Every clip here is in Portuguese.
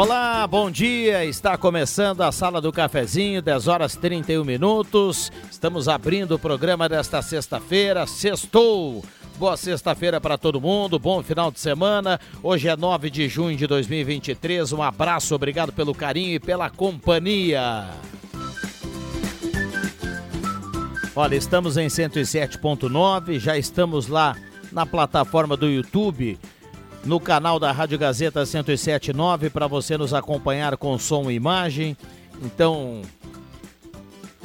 Olá, bom dia. Está começando a Sala do Cafezinho, 10 horas 31 minutos. Estamos abrindo o programa desta sexta-feira. Sextou. Boa sexta-feira para todo mundo, bom final de semana. Hoje é 9 de junho de 2023. Um abraço, obrigado pelo carinho e pela companhia. Olha, estamos em 107.9, já estamos lá na plataforma do YouTube no canal da Rádio Gazeta 1079 para você nos acompanhar com som e imagem. Então,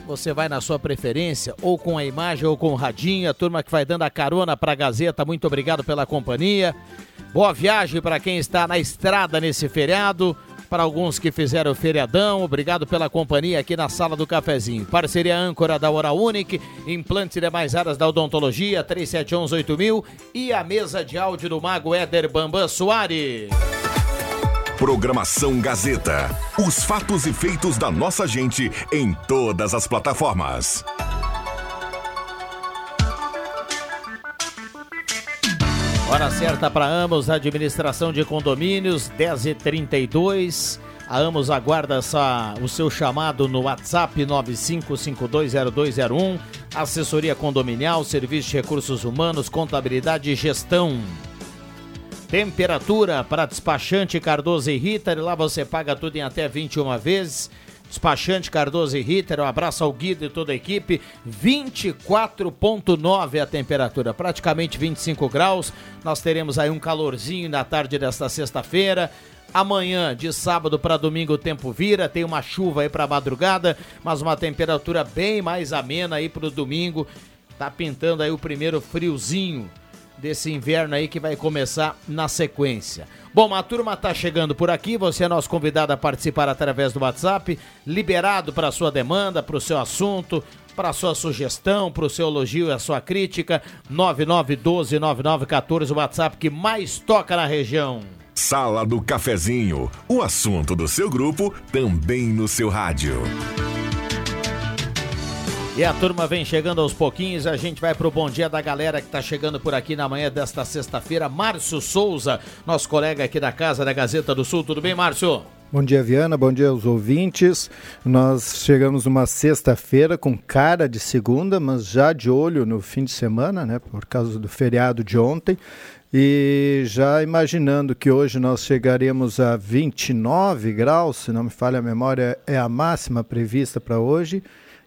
você vai na sua preferência, ou com a imagem ou com o radinho. A turma que vai dando a carona para a Gazeta, muito obrigado pela companhia. Boa viagem para quem está na estrada nesse feriado para alguns que fizeram o feriadão. Obrigado pela companhia aqui na sala do cafezinho. Parceria âncora da Hora Unique, implantes e demais áreas da odontologia, 37118000 e a mesa de áudio do Mago Éder Bambam Soares. Programação Gazeta. Os fatos e feitos da nossa gente em todas as plataformas. Hora certa para Amos, administração de condomínios, 10h32. A Amos aguarda essa, o seu chamado no WhatsApp 95520201. Assessoria condominial, serviço de recursos humanos, contabilidade e gestão. Temperatura para despachante Cardoso e Ritter. Lá você paga tudo em até 21 vezes. Despachante Cardoso e Ritter, um abraço ao Guido e toda a equipe. 24,9 a temperatura, praticamente 25 graus. Nós teremos aí um calorzinho na tarde desta sexta-feira. Amanhã, de sábado para domingo, o tempo vira, tem uma chuva aí para madrugada, mas uma temperatura bem mais amena aí para o domingo. Tá pintando aí o primeiro friozinho desse inverno aí que vai começar na sequência. Bom, a turma tá chegando por aqui, você é nosso convidado a participar através do WhatsApp, liberado para sua demanda, para o seu assunto, para sua sugestão, para o seu elogio e a sua crítica, 99129914, o WhatsApp que mais toca na região. Sala do Cafezinho, o assunto do seu grupo também no seu rádio. E a turma vem chegando aos pouquinhos, a gente vai pro bom dia da galera que tá chegando por aqui na manhã desta sexta-feira. Márcio Souza, nosso colega aqui da Casa da Gazeta do Sul. Tudo bem, Márcio? Bom dia, Viana. Bom dia aos ouvintes. Nós chegamos numa sexta-feira com cara de segunda, mas já de olho no fim de semana, né? Por causa do feriado de ontem. E já imaginando que hoje nós chegaremos a 29 graus, se não me falha a memória, é a máxima prevista para hoje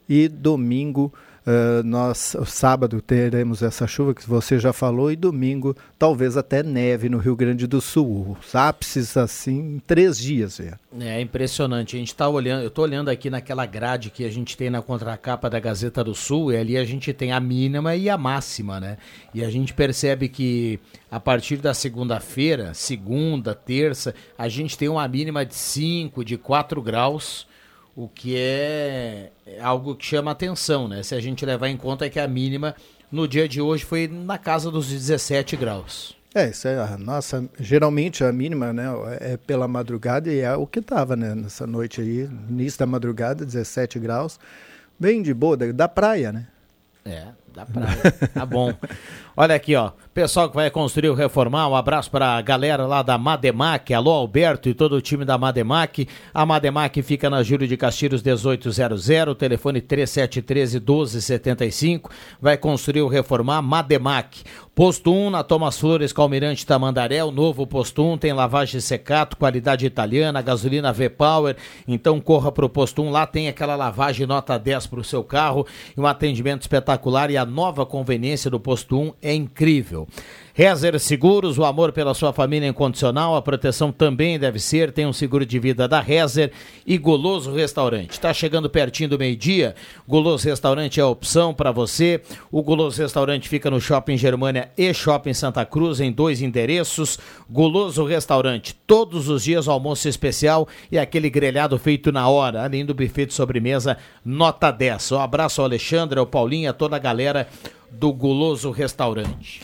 e domingo uh, nós sábado teremos essa chuva que você já falou e domingo talvez até neve no Rio Grande do Sul. Os ápices assim em três dias é, é impressionante. A gente está olhando eu estou olhando aqui naquela grade que a gente tem na contracapa da Gazeta do Sul e ali a gente tem a mínima e a máxima né? E a gente percebe que a partir da segunda-feira segunda terça a gente tem uma mínima de 5 de 4 graus o que é algo que chama atenção, né? Se a gente levar em conta que a mínima no dia de hoje foi na casa dos 17 graus. É, isso é a nossa. Geralmente a mínima, né, é pela madrugada e é o que estava, né, nessa noite aí, início da madrugada, 17 graus, bem de boa, da, da praia, né? É, da praia. Tá bom. Olha aqui, ó. Pessoal que vai construir ou reformar, um abraço para a galera lá da Mademac. Alô, Alberto e todo o time da Mademac. A Mademac fica na Júlio de Castilhos 1800, telefone 3713 1275. Vai construir ou reformar Mademac. Posto 1 na Thomas Flores Calmirante Tamandaré, o novo Posto 1 tem lavagem secato, qualidade italiana, gasolina V-Power. Então corra para o Posto 1, lá tem aquela lavagem nota 10 para o seu carro e um atendimento espetacular e a nova conveniência do Posto 1 é incrível. Rezer Seguros, o amor pela sua família é incondicional, a proteção também deve ser, tem um seguro de vida da Rezer e Goloso Restaurante. Está chegando pertinho do meio-dia, Goloso Restaurante é a opção para você. O Goloso Restaurante fica no Shopping Germânia e Shopping Santa Cruz, em dois endereços. Goloso Restaurante, todos os dias almoço especial e aquele grelhado feito na hora, além do buffet de sobremesa, nota 10. Um abraço ao Alexandre, ao Paulinho, a toda a galera do Guloso Restaurante.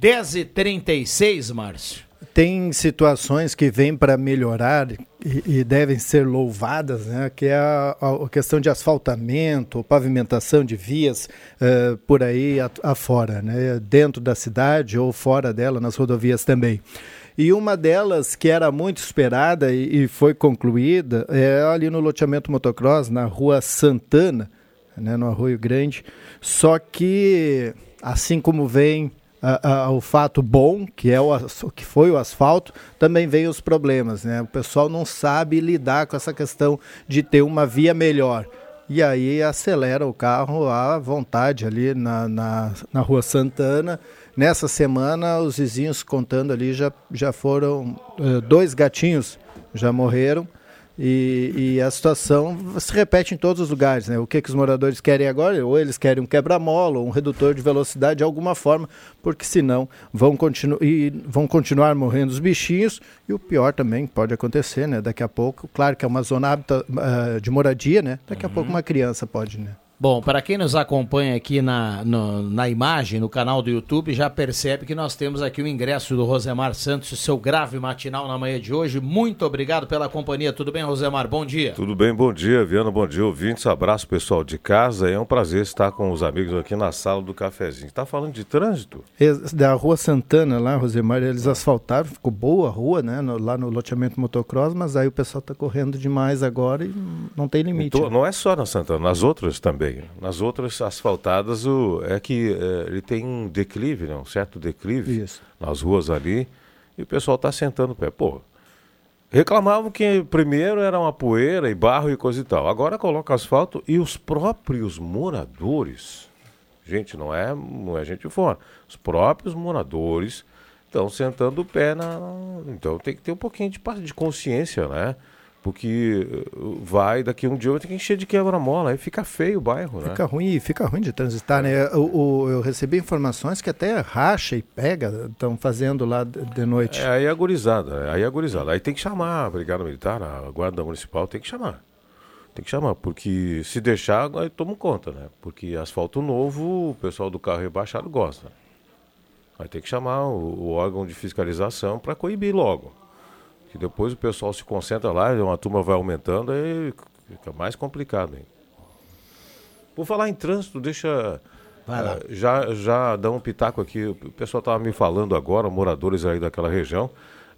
10h36, Márcio. Tem situações que vêm para melhorar e, e, devem ser louvadas, né? que é a, a, questão de asfaltamento, pavimentação de vias uh, por aí afora, né? dentro da cidade ou fora dela, nas rodovias também. E uma delas que era muito esperada e, e foi concluída é ali no loteamento motocross, na rua Santana, né? no Arroio Grande. Só que, assim como vem o fato bom, que, é o, que foi o asfalto, também vem os problemas. Né? O pessoal não sabe lidar com essa questão de ter uma via melhor. E aí acelera o carro à vontade ali na, na, na Rua Santana. Nessa semana, os vizinhos contando ali já, já foram uh, dois gatinhos já morreram e, e, a situação se repete em todos os lugares. Né? O que, que os moradores querem agora? Ou eles querem um quebra-mola, um redutor de velocidade de alguma forma, porque senão vão, continu e vão continuar morrendo os bichinhos. E o pior também pode acontecer, né? Daqui a pouco, claro que é uma zona hábita, uh, de moradia, né? Daqui a pouco uhum. uma criança pode, né? Bom, para quem nos acompanha aqui na, no, na imagem, no canal do YouTube, já percebe que nós temos aqui o ingresso do Rosemar Santos, o seu grave matinal na manhã de hoje. Muito obrigado pela companhia. Tudo bem, Rosemar? Bom dia. Tudo bem, bom dia, Viana. Bom dia, ouvintes. Abraço, pessoal de casa. É um prazer estar com os amigos aqui na sala do cafezinho. Está falando de trânsito? Da Rua Santana, lá, Rosemar, eles asfaltaram, ficou boa a rua, né? No, lá no loteamento motocross, mas aí o pessoal está correndo demais agora e não tem limite. Então, não é só na Santana, nas outras também. Nas outras asfaltadas o, é que é, ele tem um declive, né? um certo declive Isso. nas ruas ali, e o pessoal está sentando o pé. Pô, reclamavam que primeiro era uma poeira e barro e coisa e tal. Agora coloca asfalto e os próprios moradores, gente, não é, não é gente fora, os próprios moradores estão sentando o pé na. Então tem que ter um pouquinho de, de consciência, né? Porque uh, vai, daqui um dia vai ter que encher de quebra-mola, aí fica feio o bairro, né? Fica ruim, fica ruim de transitar, né? O, o, eu recebi informações que até racha e pega, estão fazendo lá de noite. É, aí é agorizada, aí é agorizada. Aí tem que chamar a Brigada Militar, a Guarda Municipal, tem que chamar. Tem que chamar, porque se deixar, aí toma conta, né? Porque asfalto novo, o pessoal do carro rebaixado gosta. Vai ter que chamar o, o órgão de fiscalização para coibir logo que depois o pessoal se concentra lá, uma turma vai aumentando, aí fica mais complicado. Hein? Por falar em trânsito, deixa. Uh, já, já dá um pitaco aqui. O pessoal estava me falando agora, moradores aí daquela região,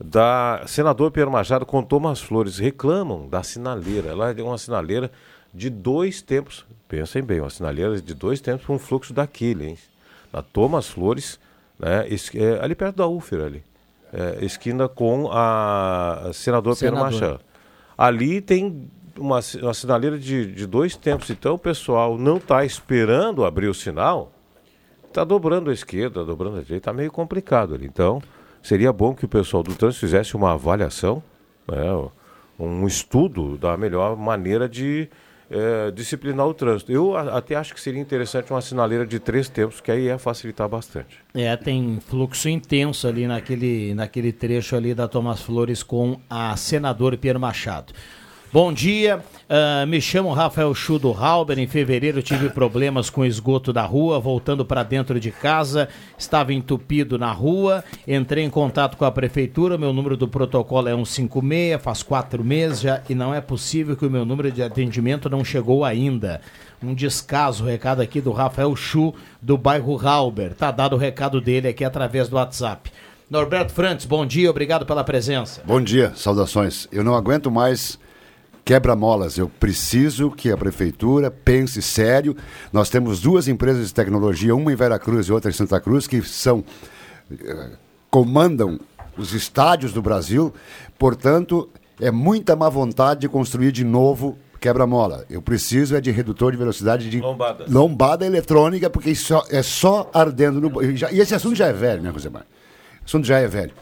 da senador Pierre Machado com Thomas Flores reclamam da sinaleira. Ela é uma sinaleira de dois tempos. Pensem bem, uma sinaleira de dois tempos para um fluxo daquele, hein? Na Thomas Flores, né? É, ali perto da UFER ali é, esquina com a senador, senador. Pedro Machado. Ali tem uma, uma sinaleira de, de dois tempos, então o pessoal não está esperando abrir o sinal, está dobrando a esquerda, dobrando a direita, está meio complicado ali. Então, seria bom que o pessoal do trânsito fizesse uma avaliação, né, um estudo da melhor maneira de é, disciplinar o trânsito. Eu até acho que seria interessante uma sinaleira de três tempos, que aí ia facilitar bastante. É, tem fluxo intenso ali naquele, naquele trecho ali da Thomas Flores com a senadora Pierre Machado. Bom dia, uh, me chamo Rafael Chu do Halber. Em fevereiro tive problemas com esgoto da rua, voltando para dentro de casa, estava entupido na rua. Entrei em contato com a prefeitura, meu número do protocolo é 156, faz quatro meses já e não é possível que o meu número de atendimento não chegou ainda. um descaso. O recado aqui do Rafael Chu, do bairro Halber. Tá dado o recado dele aqui através do WhatsApp. Norberto Frantes, bom dia, obrigado pela presença. Bom dia, saudações. Eu não aguento mais quebra-molas. Eu preciso que a prefeitura pense sério. Nós temos duas empresas de tecnologia, uma em Veracruz e outra em Santa Cruz, que são eh, comandam os estádios do Brasil. Portanto, é muita má vontade de construir de novo quebra-mola. Eu preciso é de redutor de velocidade de Lombada. lombada eletrônica, porque isso é só ardendo no. E E esse assunto já é velho, né, Rosemar? O assunto já é velho.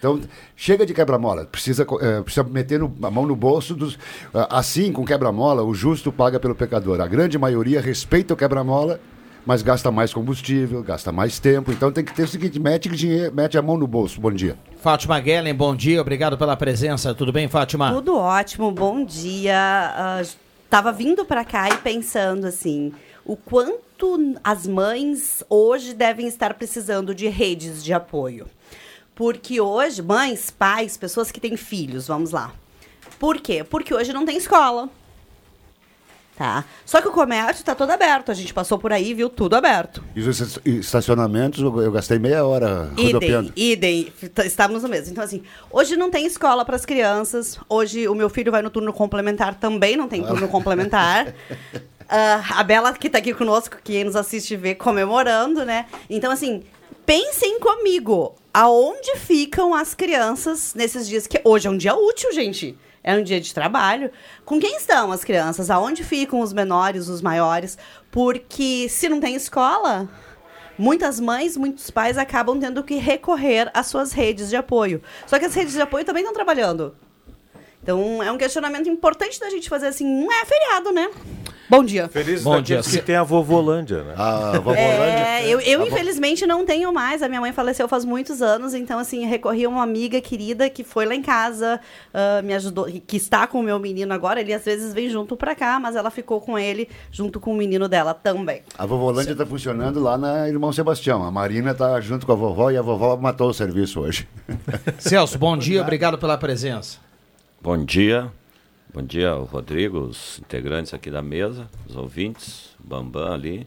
Então, chega de quebra-mola. Precisa, eh, precisa meter no- a mão no bolso dos. ah, assim, com quebra-mola, o justo paga pelo pecador. A grande maioria respeita o quebra-mola, mas gasta mais combustível, gasta mais tempo. Então tem que ter o seguinte: mete, dinheiro, mete a mão no bolso. Bom dia. Fátima Guellen, bom dia, obrigado pela presença. Tudo bem, Fátima? Tudo ótimo, bom dia. Ah, tava vindo para cá e pensando assim, o quanto as mães hoje devem estar precisando de redes de apoio. Porque hoje, mães, pais, pessoas que têm filhos, vamos lá. Por quê? Porque hoje não tem escola. Tá? Só que o comércio está todo aberto. A gente passou por aí, viu tudo aberto. E os est- estacionamentos, eu gastei meia hora Idem, rodopiando. idem, T- estamos no mesmo. Então, assim, hoje não tem escola para as crianças. Hoje o meu filho vai no turno complementar, também não tem turno complementar. Ah, a Bela, que está aqui conosco, que nos assiste vê comemorando, né? Então, assim, pensem comigo. Aonde ficam as crianças nesses dias? Que hoje é um dia útil, gente. É um dia de trabalho. Com quem estão as crianças? Aonde ficam os menores, os maiores? Porque se não tem escola, Muitas mães, muitos pais acabam tendo que recorrer às suas redes de apoio. Só que as redes de apoio também estão trabalhando. Então, é um questionamento importante da gente fazer assim, não é feriado, né? Bom dia. Feliz Bom dia. que tem a vovovolândia, né? A vovó É, eu, eu A vo- infelizmente não tenho mais. A minha mãe faleceu faz muitos anos, então assim, recorri a uma amiga querida que foi lá em casa, ah, me ajudou, que está com o meu menino agora. Ele às vezes vem junto pra cá, mas ela ficou com ele junto com o menino dela também. A vovolândia está funcionando lá na Irmão Sebastião. A Marina está junto com a vovó e a vovó matou o serviço hoje. Celso, bom dia, obrigado pela presença. Bom dia. Bom dia Rodrigo, os integrantes aqui da mesa, os ouvintes, Bambam ali.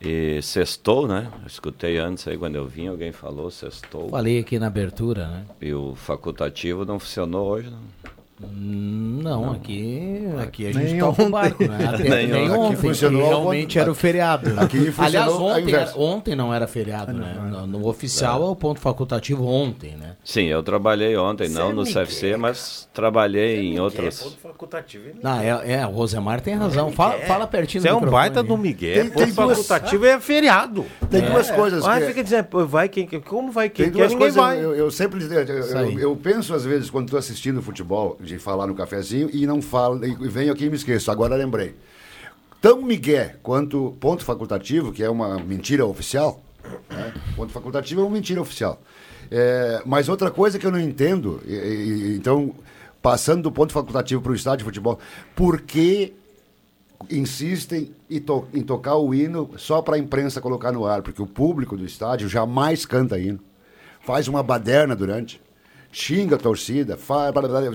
E sextou, né? Eu escutei antes aí quando eu vim, alguém falou sextou. Falei aqui na abertura, né? E o facultativo não funcionou hoje, não. Não, aqui, aqui a gente toca o ontem. barco, né? Até, Nem nem ontem. funcionou realmente era o feriado. né? Aqui Aliás, ontem, era- ontem não era feriado, né? No, no oficial é o ponto facultativo ontem, né? Sim, eu trabalhei ontem, não no me CFC, mas trabalhei em outras. facultativo. Não, é, é, o Rosemar tem razão. Fala, fala pertinho Você é um baita aí. do Miguel. Tem- tem Ponto duas- facultativo é feriado. Tem duas coisas. Que- fica dizendo, vai quem. Como vai quem Tem quer? duas Ninguém coisas, vai. eu, sempre eu penso às vezes quando estou assistindo futebol, de falar no cafezinho e não falo, e venho aqui e me esqueço, agora lembrei. Tão migué quanto ponto facultativo, que é uma mentira oficial, né? ponto facultativo é uma mentira oficial. É, mas outra coisa que eu não entendo, e- e- então, passando do ponto facultativo para o estádio de futebol, por que insistem em, to- em tocar o hino só para a imprensa colocar no ar, porque o público do estádio jamais canta hino. Faz uma baderna durante, xinga a torcida,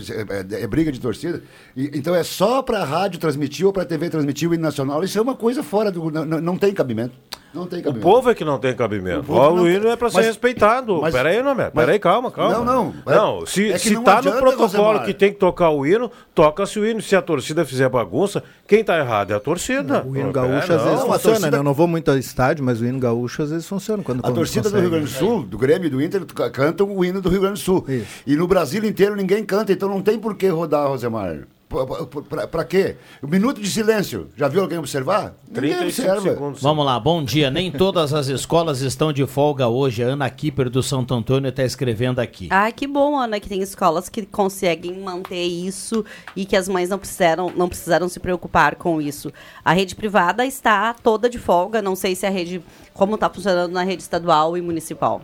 é, é- é briga de torcida. E- então é só para a rádio transmitir ou para a TV transmitir o nacional. Isso é uma coisa fora do. Não- não tem cabimento. Não tem O cabimento. povo é que não tem cabimento. O não o hino tem- é pra ser mas- respeitado. mas- Peraí, não, mas- Peraí, calma, calma. Não, não. Não, se, É se não tá no protocolo que tem que tocar o hino, toca-se o hino. Se a torcida fizer bagunça, quem tá errado é a torcida. O hino Não, gaúcho é, às vezes não. funciona, torcida- né? Eu não vou muito ao estádio, mas o hino gaúcho às vezes funciona. Quando, A quando torcida do consegue. Rio Grande do Sul, do Grêmio e do Inter, ca- cantam o hino do Rio Grande do Sul. Isso. E no Brasil inteiro ninguém canta, então não tem por que rodar, Rosemar. P- p- Pra, pra quê? Um minuto de silêncio. Já viu alguém observar? Ninguém 35 observa. segundos. Vamos lá, bom dia. Nem todas as escolas estão de folga hoje. A Ana Kipper do Santo Antônio está escrevendo aqui. Ai, que bom, Ana, que tem escolas que conseguem manter isso e que as mães não precisaram, não precisaram se preocupar com isso. A rede privada está toda de folga, não sei se a rede, como está funcionando na rede estadual e municipal.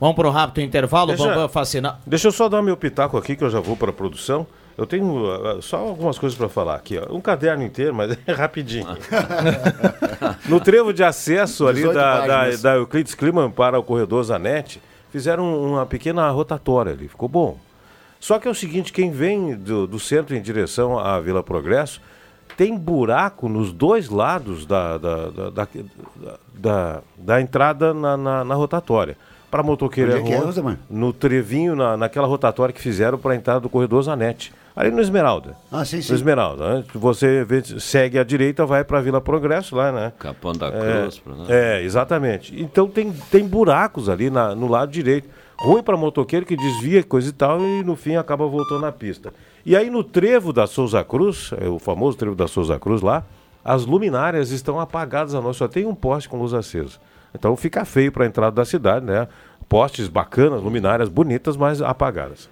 Vamos para o rápido intervalo. Deixa- Bambam Fascina. Deixa eu só dar meu pitaco aqui, que eu já vou para a produção. Eu tenho ah, só algumas coisas para falar aqui. Ó. Um caderno inteiro, mas é rapidinho. no trevo de acesso ali 18 da, da, da Euclides Kliman para o corredor Zanetti, fizeram uma pequena rotatória ali. Ficou bom. Só que é o seguinte, quem vem do, do centro em direção à Vila Progresso, tem buraco nos dois lados da, da, da, da, da, da entrada na, na, na rotatória. Para motoqueiro é é que é, no trevinho, na, naquela rotatória que fizeram para a entrada do corredor Zanetti. Ali no Esmeralda. Ah, sim, sim. No Esmeralda. né? Você vê- segue à direita, vai para Vila Progresso lá, né? Capão da É, Cruz. pra- né? é, exatamente. Então tem, tem buracos ali na- no lado direito. Ruim para motoqueiro que desvia coisa e tal e no fim acaba voltando na pista. E aí no trevo da Souza Cruz, é o famoso trevo da Souza Cruz lá, as luminárias estão apagadas à noite, só tem um poste com luz acesa. Então fica feio para a entrada da cidade, né? Postes bacanas, luminárias bonitas, mas apagadas.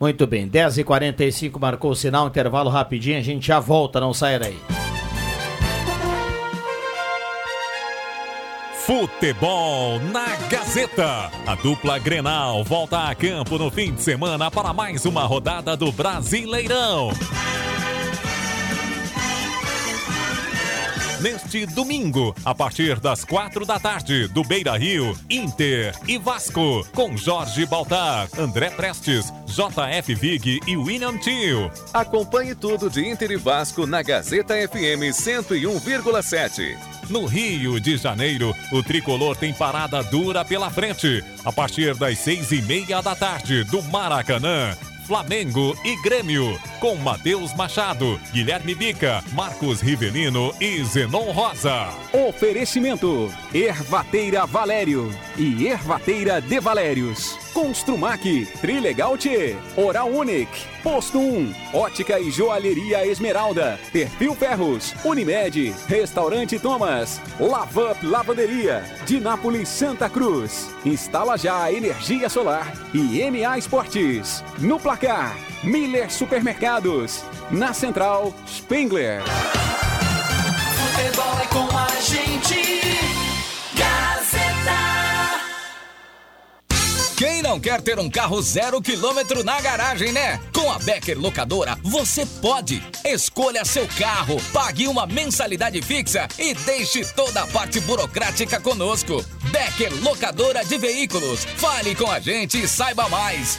Muito bem, 10h45 marcou o sinal, intervalo rapidinho, a gente já volta, não saia daí. Futebol na Gazeta. A dupla Grenal volta a campo no fim de semana para mais uma rodada do Brasileirão. Neste domingo, a partir das quatro da tarde, do Beira Rio, Inter e Vasco, com Jorge Baltar, André Prestes, JF Vig e William Tio. Acompanhe tudo de Inter e Vasco na Gazeta FM 101,7. No Rio de Janeiro, o tricolor tem parada dura pela frente. A partir das seis e meia da tarde, do Maracanã. Flamengo e Grêmio, com Matheus Machado, Guilherme Bica, Marcos Rivelino e Zenon Rosa. Oferecimento: Ervateira Valério e Ervateira de Valérios. Construmac, Trilegal T, Oral Unique, Posto 1, Ótica e Joalheria Esmeralda, Perfil Ferros, Unimed, Restaurante Thomas, Lavup Lavanderia, Dinápolis Santa Cruz. Instala já energia solar e MA Esportes. No placar, Miller Supermercados. Na central, Spengler. Futebol é com a gente. Gazeta. Quem não quer ter um carro zero quilômetro na garagem, né? Com a Becker Locadora, você pode. Escolha seu carro, pague uma mensalidade fixa e deixe toda a parte burocrática conosco. Becker Locadora de Veículos. Fale com a gente e saiba mais.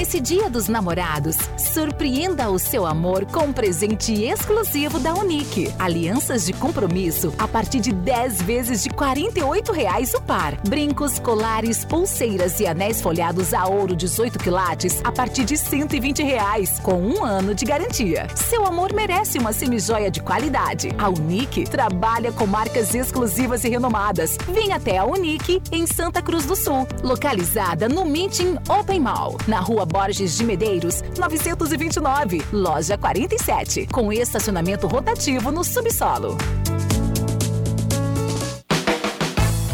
Nesse Dia dos Namorados, surpreenda o seu amor com um presente exclusivo da Unique. Alianças de compromisso a partir de 10 vezes de 48 reais o par. Brincos, colares, pulseiras e anéis folhados a ouro 18 quilates a partir de 120 reais, com um ano de garantia. Seu amor merece uma semijoia de qualidade. A Unique trabalha com marcas exclusivas e renomadas. Venha até a Unique em Santa Cruz do Sul, localizada no Meeting Open Mall, na rua Borges de Medeiros, 929, loja 47, com estacionamento rotativo no subsolo.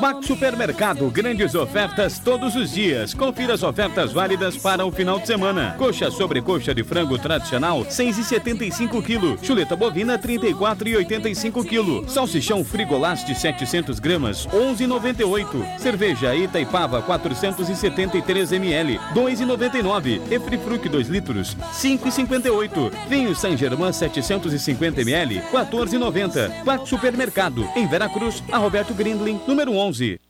Max Supermercado, grandes ofertas todos os dias. Confira as ofertas válidas para o final de semana. Coxa sobre coxa de frango tradicional, 6,75 kg. Chuleta bovina, 34,85 kg. Salsichão frigolast 700 gramas, 11,98. Cerveja Itaipava, 473 ml, 2,99. Efrifruc 2 litros, 5,58. Vinho San Germain 750 ml, 14,90. Max Supermercado, em Veracruz, a Roberto Grindlin, número 11.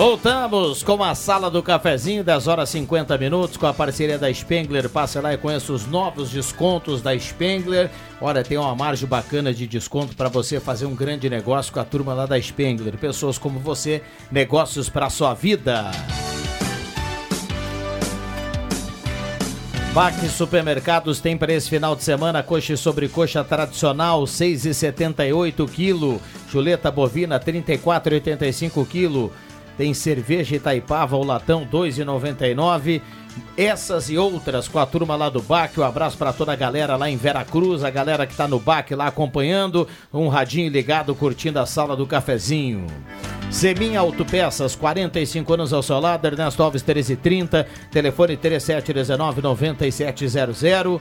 Voltamos com a sala do cafezinho, 10 horas 50 minutos, com a parceria da Spengler. Passe lá e conheça os novos descontos da Spengler. Olha, tem uma margem bacana de desconto para você fazer um grande negócio com a turma lá da Spengler. Pessoas como você, negócios para sua vida. Baque Supermercados tem para esse final de semana coxa e sobrecoxa tradicional 6,78 kg, chuleta bovina 34,85 kg. Tem cerveja Itaipava, o latão 2,99. Essas e outras com a turma lá do BAC. Um abraço para toda a galera lá em Veracruz, a galera que tá no BAC lá acompanhando. Um radinho ligado, curtindo a sala do cafezinho. Seminha Autopeças, 45 anos ao seu lado, Ernesto Alves 1330, telefone 3719-9700.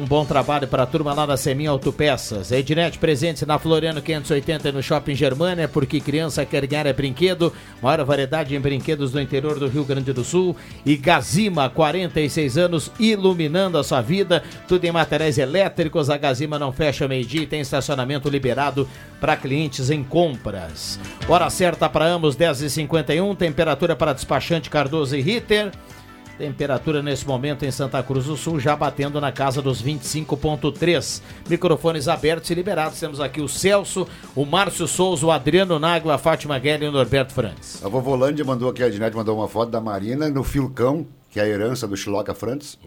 Um bom trabalho para a turma lá da Seminha Autopeças. Ednet presente na Floriano 580 e no Shopping Germânia, porque criança quer ganhar é brinquedo. Maior variedade em brinquedos do interior do Rio Grande do Sul. E Gazima, 46 anos, iluminando a sua vida. Tudo em materiais elétricos. A Gazima não fecha meio-dia e tem estacionamento liberado para clientes em compras. Hora certa para ambos, 10h51. Temperatura para despachante Cardoso e Ritter. Temperatura nesse momento em Santa Cruz do Sul já batendo na casa dos 25.3. Microfones abertos e liberados. Temos aqui o Celso, o Márcio Souza, o Adriano Nagla, a Fátima Guelli e o Norberto Frantes. A Vovolândia mandou aqui, a Ednet mandou uma foto da Marina no Filcão, que é a herança do Chiloca Frantes.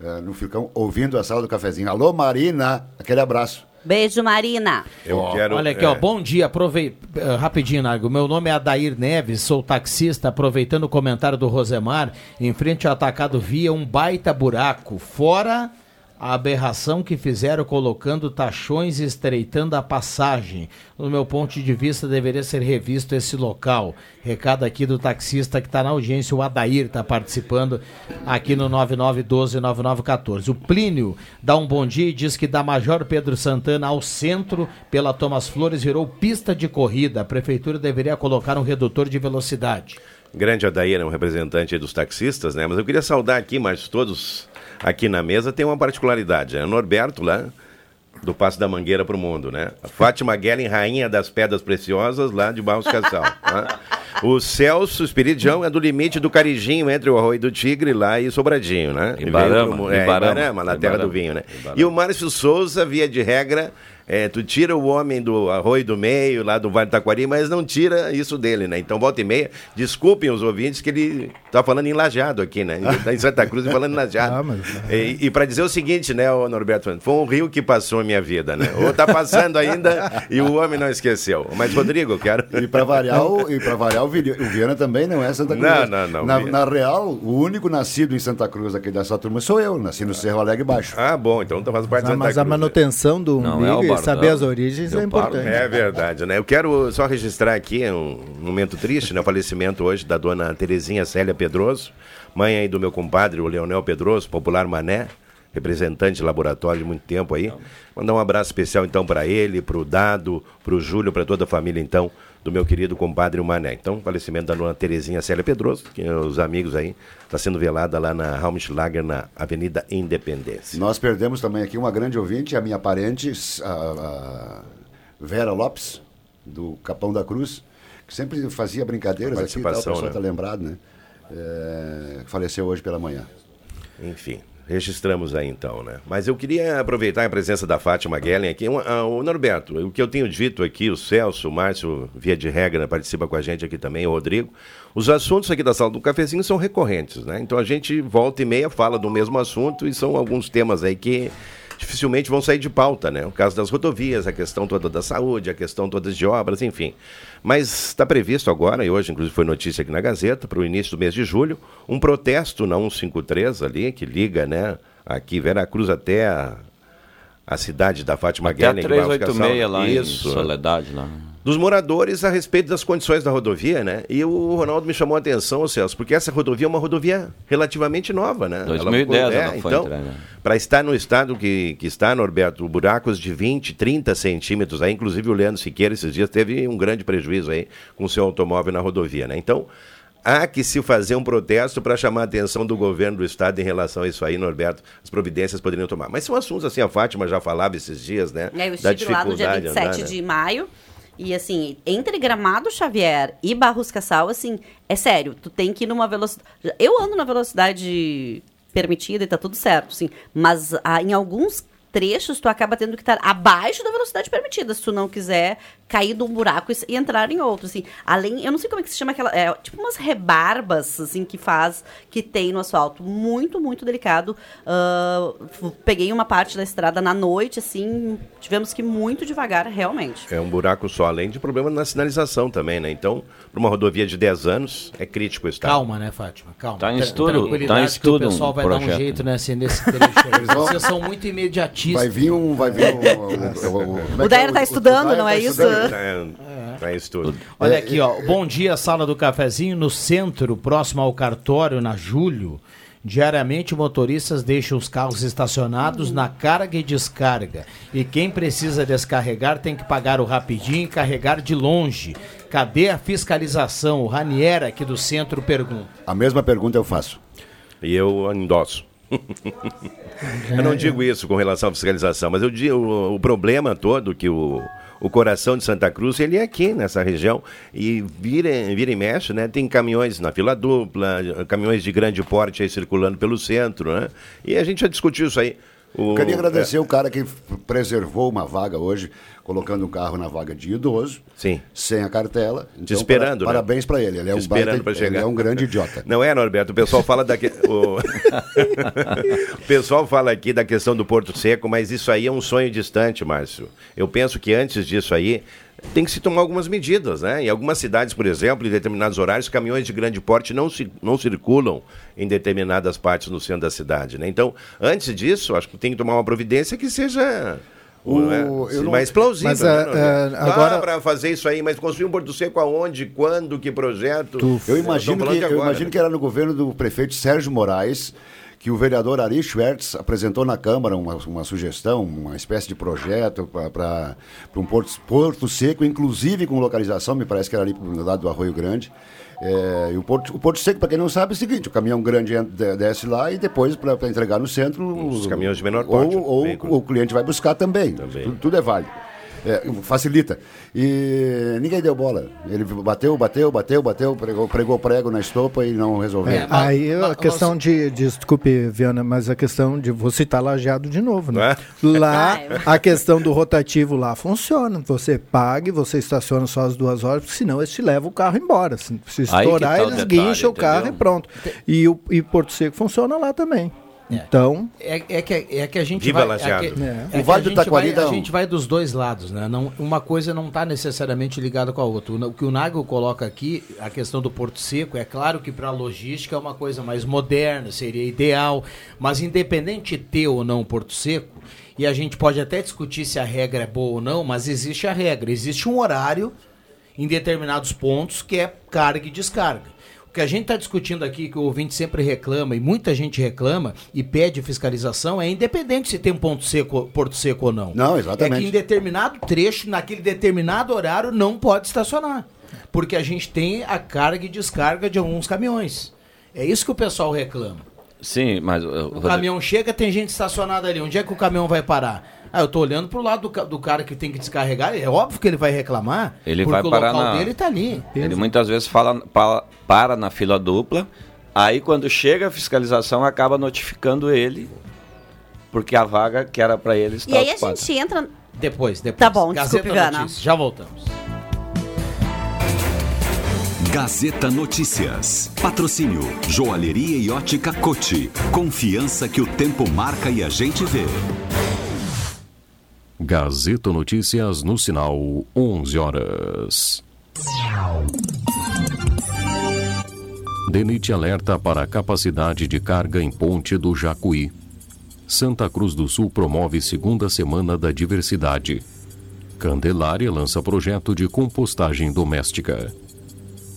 É, no Filcão, ouvindo a sala do cafezinho. Alô, Marina! Aquele abraço. Beijo, Marina. Eu Ó, quero. Olha aqui, é, ó, bom dia. Aprovei... eh, rapidinho, Nargo. Meu nome é Adair Neves, sou taxista. Aproveitando o comentário do Rosemar, em frente ao atacado via um baita buraco. Fora a aberração que fizeram colocando tachões e estreitando a passagem. No meu ponto de vista, deveria ser revisto esse local. Recado aqui do taxista que está na audiência, o Adair está participando aqui no 9912-9914. O Plínio dá um bom dia e diz que da Major Pedro Santana ao centro, pela Thomas Flores, virou pista de corrida. A prefeitura deveria colocar um redutor de velocidade. Grande Adair é um representante dos taxistas, né? Mas eu queria saudar aqui, mas todos aqui na mesa tem uma particularidade. É o Norberto lá, do Passo da Mangueira para o Mundo, né? A Fátima Guellen, rainha das pedras preciosas, lá de Barros Casal. né? O Celso Espiridão é do limite do Carijinho, entre o Arroio do Tigre lá e Sobradinho, né? E Ibarama, veio pro é, na terra do vinho, né? E o Márcio Souza, via de regra, é, tu tira o homem do Arroio do Meio, lá do Vale do Taquari, mas não tira isso dele, né? Então, volta e meia, desculpem os ouvintes que ele tá falando em Lajado aqui, né? Ele tá em Santa Cruz e falando em Lajado. Ah, mas- E, e para dizer o seguinte, né, Norberto, foi um rio que passou a minha vida, né? Ou tá passando ainda e o homem não esqueceu. Mas, Rodrigo, quero... E para variar, o, e pra variar o, Viana também não é Santa Cruz. Não, não, não, Na, na real, o único nascido em Santa Cruz aqui dessa turma sou eu. Nasci no Cerro Alegre Baixo. Ah, bom, então tu faz parte Ah, de Santa mas a Cruz, né? manutenção do Não, umbigo é saber as origens é importante. É verdade, né? Eu quero só registrar aqui um momento triste, né? O falecimento hoje da dona Terezinha Célia Pedroso, mãe aí do meu compadre, o Leonel Pedroso, popular Mané, representante de laboratório de muito tempo aí. Mandar um abraço especial então para ele, para o Dado, para o Júlio, para toda a família então do meu querido compadre Mané. Então, falecimento da dona Terezinha Célia Pedroso, que é os amigos aí, está sendo velada lá na Raumschlager, na Avenida Independência. Nós perdemos também aqui uma grande ouvinte, a minha parente, a, a Vera Lopes, do Capão da Cruz, que sempre fazia brincadeiras aqui, tal, o Participação, pessoal né? está lembrado, né? É, faleceu hoje pela manhã. Enfim, registramos aí então, né? Mas eu queria aproveitar a presença da Fátima Guellen aqui. Um, ah, o Norberto, o que eu tenho dito aqui, o Celso, o Márcio, via de regra, participa com a gente aqui também, o Rodrigo. Os assuntos aqui da sala do cafezinho são recorrentes, né? Então a gente volta e meia fala do mesmo assunto e são alguns temas aí que dificilmente vão sair de pauta, né? O caso das rodovias, a questão toda da saúde, a questão toda de obras, enfim. Mas está previsto agora, e hoje inclusive foi notícia aqui na Gazeta, para o início do mês de julho, um protesto na 153 ali, que liga, né, aqui Veracruz até a, a cidade da Fátima Até a Guellen. de Barros 386 Cassal. lá Isso. em Soledade. Lá. Dos moradores a respeito das condições da rodovia, né? E o Ronaldo me chamou a atenção, Celso, porque essa rodovia é uma rodovia relativamente nova, né? 2010 ficou- ela foi então, entregue. para estar no estado que, que está, Norberto, buracos de 20, 30 centímetros, aí, inclusive o Leandro Siqueira esses dias teve um grande prejuízo aí com o seu automóvel na rodovia, né? Então, há que se fazer um protesto para chamar a atenção do governo do estado em relação a isso aí, Norberto, as providências poderiam tomar. Mas são assuntos assim, a Fátima já falava esses dias, né? É, eu da estive lá no dia dificuldade de 27 andar, né? de maio. E assim, entre Gramado Xavier e Barros Cassal, assim, é sério, tu tem que ir numa velocidade. Eu ando na velocidade permitida e tá tudo certo, assim. Mas ah, em alguns trechos tu acaba tendo que estar abaixo da velocidade permitida, se tu não quiser cair de um buraco e, e entrar em outro, assim. Além, eu não sei como é que se chama aquela, é, tipo umas rebarbas, assim, que faz, que tem no asfalto. Muito, muito delicado. F- peguei uma parte da estrada na noite, assim, tivemos que ir muito devagar, realmente. É um buraco só, além de problema na sinalização também, né? Então, para uma rodovia de 10 anos, é crítico o estado. Calma, né, Fátima? Calma. Tá em estudo- tá em estudo o pessoal um vai dar um projeto. jeito nesse, nesse trecho. Vocês são muito imediatistas. Vai vir um. Vai vir um, o, o, o, como é O que é? Dairo tá estudando, Dairo não tá é isso? Estudando. É, tá isso tudo. Olha aqui, ó. Bom dia, sala do cafezinho no centro, próximo ao cartório, na Julho. Diariamente, motoristas deixam os carros estacionados na carga e descarga. E quem precisa descarregar tem que pagar o rapidinho e carregar de longe. Cadê a fiscalização? O Ranier aqui do centro pergunta. A mesma pergunta eu faço. E eu endosso. eu não digo isso com relação à fiscalização, mas eu digo o, o problema todo que o, o coração de Santa Cruz, ele é aqui nessa região e vira, vira e mexe, né? Tem caminhões na fila dupla, caminhões de grande porte aí circulando pelo centro, né? E a gente já discutiu isso aí. O, Queria agradecer o cara que preservou uma vaga hoje, colocando o carro na vaga de idoso, Sim. sem a cartela. Então, Te esperando, para- né? Parabéns para ele. Ele é Te um esperando baita- chegar. Ele é um grande idiota. Não é, Norberto? O pessoal fala da que- o... o pessoal fala aqui da questão do Porto Seco, mas isso aí é um sonho distante, Márcio. Eu penso que antes disso aí tem que se tomar algumas medidas, né? Em algumas cidades, por exemplo, em determinados horários, caminhões de grande porte não, ci- não circulam em determinadas partes no centro da cidade, né? Então, antes disso, acho que tem que tomar uma providência que seja O- é? eu não- mais plausível. Mas, né, ah, ah, agora- para fazer isso aí, mas construir um Porto Seco aonde, quando, que projeto? Eu imagino, falando que, de eu imagino né? que era no governo do prefeito Sérgio Moraes que o vereador Ari Schwertz apresentou na Câmara uma, uma sugestão, uma espécie de projeto para um porto, porto seco, inclusive com localização, me parece que era ali do lado do Arroio Grande. É, e o, porto, o Porto Seco, para quem não sabe, é o seguinte: o caminhão grande desce lá e depois, para entregar no centro. Os o- caminhões de menor porte, Ou, ou o cliente vai buscar também. Tudo, tudo é válido. É, facilita. E ninguém deu bola. Ele bateu, bateu, bateu, bateu, pregou, pregou prego na estopa e não resolveu. É, aí a questão de, Desculpe, Viana, mas a questão de. Vou citar lajeado de novo, né? Lá, a questão do rotativo lá funciona. Você paga e você estaciona só as duas horas, porque senão eles te levam o carro embora. Se, se estourar, tá o eles detalhe, guincham o carro entendeu? e pronto. E o e Porto Seco funciona lá também. Então. É, é que, é que a gente Viva vai. Lajeado. É que, É. é O Vale a do gente Taquari vai, dá a gente vai dos dois lados, né? Não, uma coisa não está necessariamente ligada com a outra. O, que o Nagel coloca aqui, a questão do Porto Seco, é claro que para a logística é uma coisa mais moderna, seria ideal, mas independente de ter ou não Porto Seco, e a gente pode até discutir se a regra é boa ou não, mas existe a regra, existe um horário em determinados pontos que é carga e descarga. O que a gente está discutindo aqui, que o ouvinte sempre reclama, e muita gente reclama e pede fiscalização, é independente se tem um ponto seco, porto seco ou não. Não, exatamente. É que em determinado trecho, naquele determinado horário, não pode estacionar. Porque a gente tem a carga e descarga de alguns caminhões. É isso que o pessoal reclama. Sim, mas. uh, O caminhão chega, tem gente estacionada ali. Onde é que o caminhão vai parar? Ah, eu tô olhando pro lado do, ca- do cara que tem que descarregar. É óbvio que ele vai reclamar. Ele porque vai o parar local na- dele tá ali. Ele muitas vezes fala, pa- para na fila dupla, aí quando chega a fiscalização acaba notificando ele, porque a vaga que era para ele está E aí a ocupada. gente entra. Depois, depois. Tá bom, Gazeta desculpe, Gana. Já voltamos. Gazeta Notícias. Patrocínio Joalheria e Ótica Cote. Confiança que o tempo marca e a gente vê. Gazeta Notícias no sinal 11 horas. DENIT alerta para capacidade de carga em Ponte do Jacuí. Santa Cruz do Sul promove segunda semana da diversidade. Candelária lança projeto de compostagem doméstica.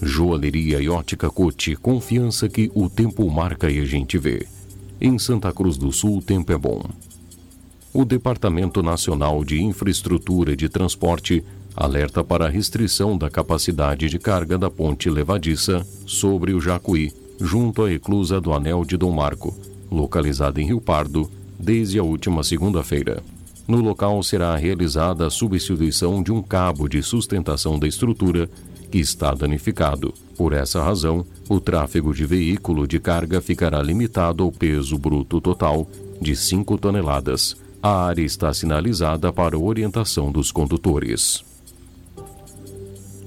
Joalheria e ótica Cote, confiança que o tempo marca e a gente vê. Em Santa Cruz do Sul, o tempo é bom. O Departamento Nacional de Infraestrutura de Transporte alerta para a restrição da capacidade de carga da ponte levadiça sobre o Jacuí, junto à eclusa do Anel de Dom Marco, localizada em Rio Pardo, desde a última segunda-feira. No local será realizada a substituição de um cabo de sustentação da estrutura que está danificado. Por essa razão, o tráfego de veículo de carga ficará limitado ao peso bruto total de 5 toneladas. A área está sinalizada para orientação dos condutores.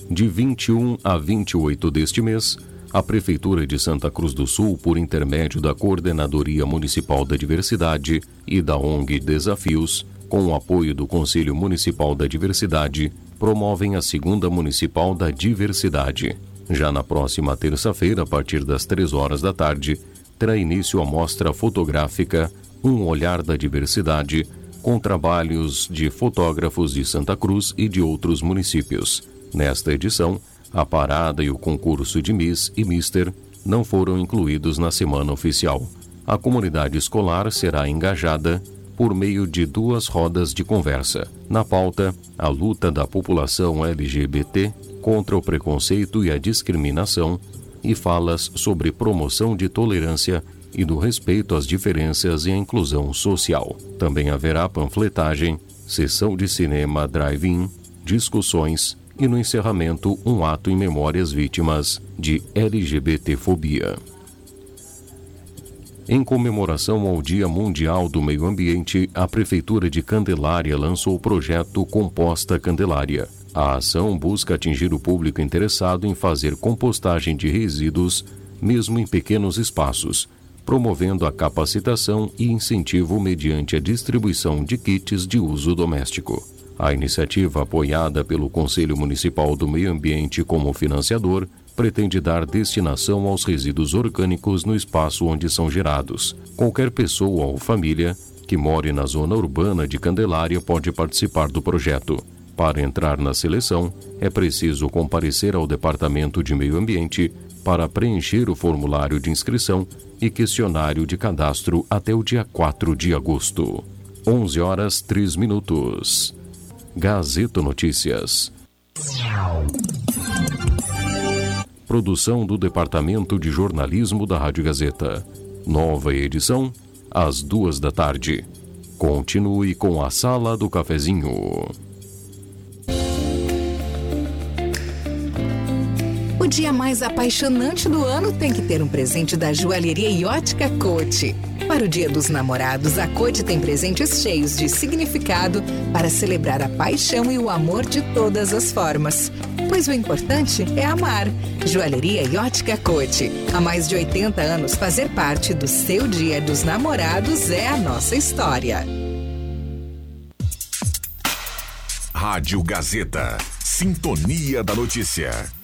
De 21 a 28 deste mês, a Prefeitura de Santa Cruz do Sul, por intermédio da Coordenadoria Municipal da Diversidade e da ONG Desafios, com o apoio do Conselho Municipal da Diversidade, promovem a Segunda Municipal da Diversidade. Já na próxima terça-feira, a partir das 3 horas da tarde, terá início a mostra fotográfica Um Olhar da Diversidade, com trabalhos de fotógrafos de Santa Cruz e de outros municípios. Nesta edição, a parada e o concurso de Miss e Mister não foram incluídos na semana oficial. A comunidade escolar será engajada por meio de duas rodas de conversa. Na pauta, a luta da população LGBT contra o preconceito e a discriminação e falas sobre promoção de tolerância e do respeito às diferenças e à inclusão social. Também haverá panfletagem, sessão de cinema drive-in, discussões e no encerramento um ato em memória às vítimas de LGBTfobia. Em comemoração ao Dia Mundial do Meio Ambiente, a Prefeitura de Candelária lançou o projeto Composta Candelária. A ação busca atingir o público interessado em fazer compostagem de resíduos, mesmo em pequenos espaços, promovendo a capacitação e incentivo mediante a distribuição de kits de uso doméstico. A iniciativa, apoiada pelo Conselho Municipal do Meio Ambiente como financiador, pretende dar destinação aos resíduos orgânicos no espaço onde são gerados. Qualquer pessoa ou família que more na zona urbana de Candelária pode participar do projeto. Para entrar na seleção, é preciso comparecer ao Departamento de Meio Ambiente para preencher o formulário de inscrição e questionário de cadastro até o dia 4 de agosto. 11 horas 3 minutos. Gazeta Notícias. Produção do Departamento de Jornalismo da Rádio Gazeta. Nova edição, às duas da tarde. Continue com a Sala do Cafezinho. O dia mais apaixonante do ano tem que ter um presente da joalheria e ótica Cote. Para o Dia dos Namorados, a Cote tem presentes cheios de significado para celebrar a paixão e o amor de todas as formas. Pois o importante é amar. Joalheria e ótica Cote. Há mais de 80 anos, fazer parte do seu Dia dos Namorados é a nossa história. Rádio Gazeta. Sintonia da Notícia.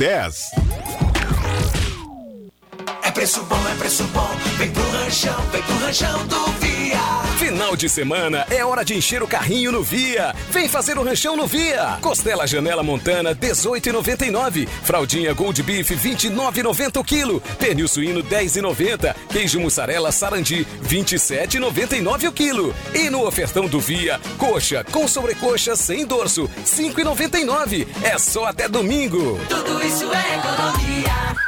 É preço bom, é preço bom. Vem pro ranchão, vem pro ranchão do Via. Final de semana é hora de encher o carrinho no Via. Vem fazer o ranchão no Via. Costela Janela Montana 18,99. Fraldinha Gold Beef 29,90 o quilo. Pernil suíno 10,90. Queijo mussarela Sarandi 27,99 o quilo. E no ofertão do Via, coxa com sobrecoxa sem dorso 5,99. É só até domingo. Tudo isso é economia.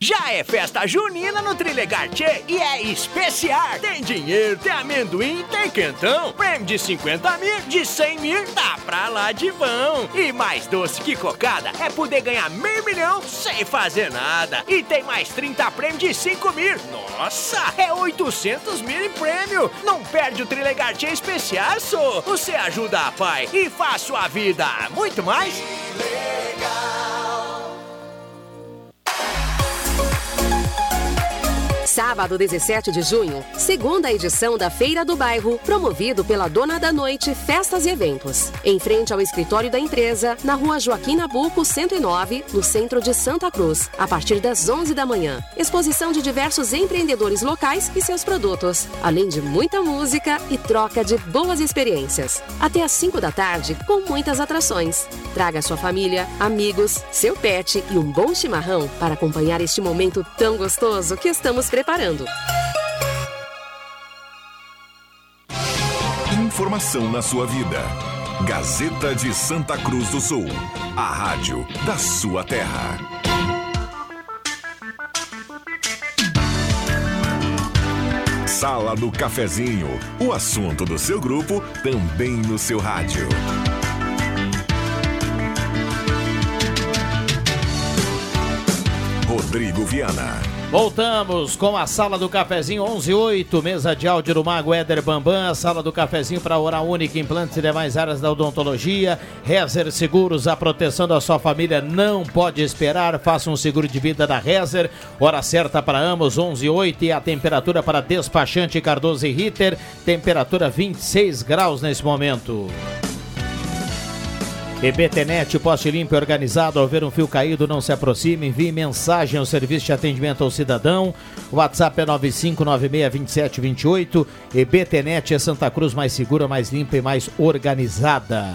Já é festa junina no Trilegar Tchê e é especial. Tem dinheiro, tem amendoim, tem quentão. Prêmio de 50 mil, de 100 mil, tá pra lá de vão. E mais doce que cocada é poder ganhar meio milhão sem fazer nada. E tem mais 30 prêmios de 5 mil. Nossa, é 800 mil em prêmio. Não perde o Trilegar Tchê especial, só. Você ajuda a pai e faz sua vida muito mais. Sábado 17 de junho, segunda edição da Feira do Bairro, promovido pela Dona da Noite Festas e Eventos. Em frente ao escritório da empresa, na rua Joaquim Nabuco, 109, no centro de Santa Cruz, a partir das 11 da manhã. Exposição de diversos empreendedores locais e seus produtos, além de muita música e troca de boas experiências. Até às 5 da tarde, com muitas atrações. Traga sua família, amigos, seu pet e um bom chimarrão para acompanhar este momento tão gostoso que estamos preparando. Informação na sua vida. Gazeta de Santa Cruz do Sul. A rádio da sua terra. Sala do Cafezinho. O assunto do seu grupo também no seu rádio. Rodrigo Viana. Voltamos com a Sala do Cafezinho 118, mesa de áudio do Mago Éder Bambam, Sala do Cafezinho para Oral Única, implantes e demais áreas da odontologia, Rezer Seguros, a proteção da sua família não pode esperar, faça um seguro de vida da Rezer, hora certa para ambos, 118 e a temperatura para despachante Cardoso e Ritter, temperatura 26 graus nesse momento. EBTnet, poste limpo e organizado. Ao ver um fio caído, não se aproxime. Envie mensagem ao serviço de atendimento ao cidadão. WhatsApp é 95962728. EBTnet é Santa Cruz mais segura, mais limpa e mais organizada.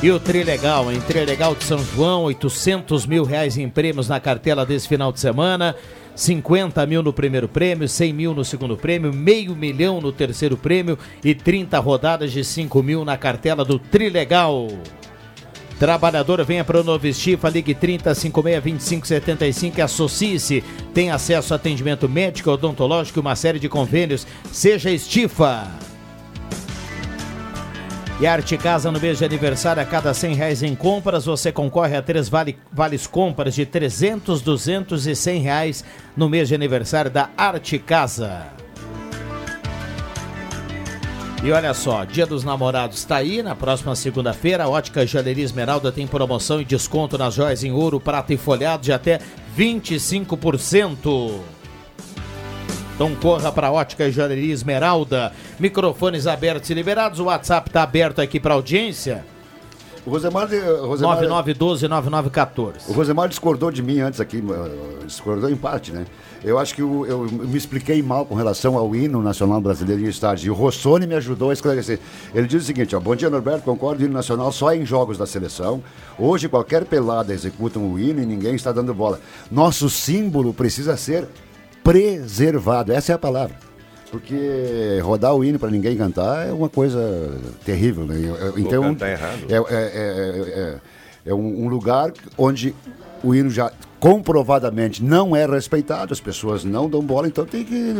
E o Trilegal, em Trilegal de São João, 800 mil reais em prêmios na cartela desse final de semana. 50 mil no primeiro prêmio, 100 mil no segundo prêmio, meio milhão no terceiro prêmio e 30 rodadas de 5 mil na cartela do Trilegal. Trabalhador, venha para o Novo Estifa, ligue 30 56 25 75 e associe-se. Tem acesso a atendimento médico, odontológico e uma série de convênios. Seja Estifa. E Arte Casa no mês de aniversário, a cada 100 reais em compras, você concorre a três vale, vales compras de 300, 200 e 100 reais no mês de aniversário da Arte Casa. E olha só, Dia dos Namorados está aí, na próxima segunda-feira, a Ótica Joalheria Esmeralda tem promoção e desconto nas joias em ouro, prata e folhado de até 25%. Então corra para a Ótica e Joalheria Esmeralda. Microfones abertos e liberados. O WhatsApp está aberto aqui para audiência. O Rosemar, o Rosemar 9912-9914. O Rosemar discordou de mim antes aqui, eh, discordou em parte, né? Eu acho que eu, eu me expliquei mal com relação ao hino nacional brasileiro em estádio. E o Rossoni me ajudou a esclarecer. Ele diz o seguinte: ó, Bom dia, Norberto. Concordo, hino nacional só em jogos da seleção. Hoje, qualquer pelada executam o hino e ninguém está dando bola. Nosso símbolo precisa ser preservado. Essa é a palavra. Porque rodar o hino para ninguém cantar é uma coisa terrível. Né? Então, cantar errado. é, é, é, é- é um, um lugar onde o hino já comprovadamente não é respeitado, as pessoas não dão bola, então tem que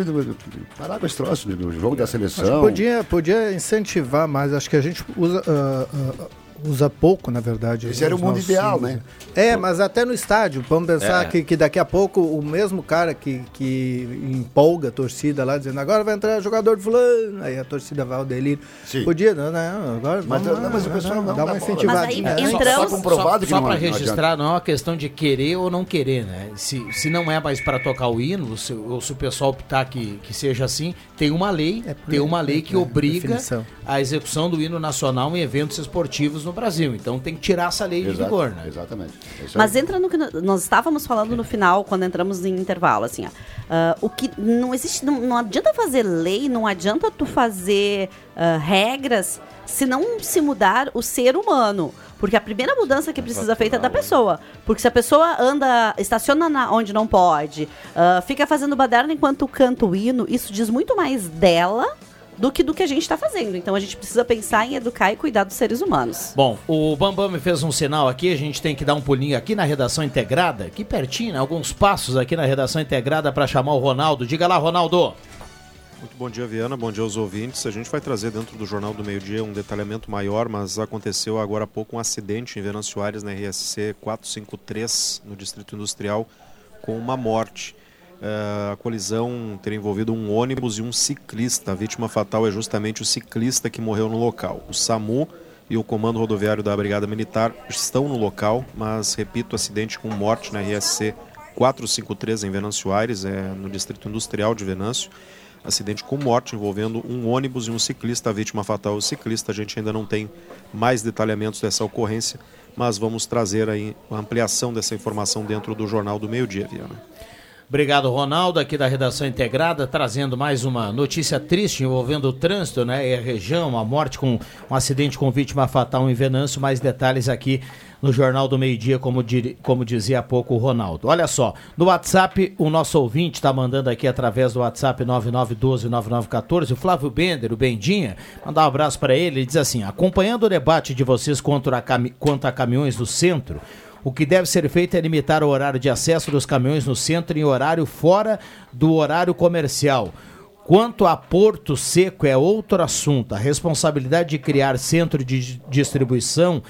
parar com esse troço né? no jogo da seleção. podia, podia incentivar mais, acho que a gente usa, ah, ah, usa pouco, na verdade. Esse era o mundo ideal, símbolos. né? É, mas até no estádio, vamos pensar É. que, que daqui a pouco o mesmo cara que, que empolga a torcida lá, dizendo agora vai entrar jogador de fulano, aí a torcida vai ao delírio. Sim. Podia, não, não, agora Mas, vamos não, mas o pessoal não dá dá uma bola. incentivadinha. Mas aí É. entramos- Só comprovado que só não- para não registrar, não é uma questão de querer ou não querer, né? Se, se não é mais para tocar o hino, se, ou se o pessoal optar que, que seja assim, tem uma lei, tem uma lei que é, obriga definição. a execução do hino nacional em eventos esportivos no Brasil. Então tem que tirar essa lei de Exato, vigor, né? Exatamente. É. Mas entra no que nós estávamos falando no final, quando entramos em intervalo, assim, ó. Ah, o que não existe, não, não adianta fazer lei, não adianta tu fazer ah, regras se não se mudar o ser humano. Porque a primeira mudança que precisa feita é da pessoa. Porque se a pessoa anda, estaciona na- onde não pode, ah, fica fazendo baderna enquanto canta o hino, isso diz muito mais dela do que do que a gente está fazendo. Então a gente precisa pensar em educar e cuidar dos seres humanos. Bom, o Bambam me fez um sinal aqui, a gente tem que dar um pulinho aqui na redação integrada, aqui pertinho, né? alguns passos aqui na redação integrada para chamar o Ronaldo. Diga lá, Ronaldo. Muito bom dia, Viana. Bom dia aos ouvintes. A gente vai trazer dentro do Jornal do Meio Dia um detalhamento maior, mas aconteceu agora há pouco um acidente em Venâncio Aires, na RSC 453, no Distrito Industrial, com uma morte. Eh, a colisão teria envolvido um ônibus e um ciclista. A vítima fatal é justamente o ciclista que morreu no local. O SAMU e o Comando Rodoviário da Brigada Militar estão no local, mas, repito, acidente com morte na RSC 453 em Venâncio Aires, é, no Distrito Industrial de Venâncio. Acidente com morte envolvendo um ônibus e um ciclista. A vítima fatal é o ciclista. A gente ainda não tem mais detalhamentos dessa ocorrência, mas vamos trazer aí a ampliação dessa informação dentro do Jornal do Meio Dia, Viana. Obrigado, Ronaldo, aqui da Redação Integrada, trazendo mais uma notícia triste envolvendo o trânsito, né? E a região, a morte com um acidente com vítima fatal em Venâncio. Mais detalhes aqui no Jornal do Meio Dia, como, como dizia há pouco o Ronaldo. Olha só, no WhatsApp, o nosso ouvinte está mandando aqui através do WhatsApp 99129914, o Flávio Bender, o Bendinha, mandar um abraço para ele. Ele diz assim: acompanhando o debate de vocês contra a quanto a caminhões do centro. O que deve ser feito é limitar o horário de acesso dos caminhões no centro em horário fora do horário comercial. Quanto a Porto Seco é outro assunto. A responsabilidade de criar centro de distribuição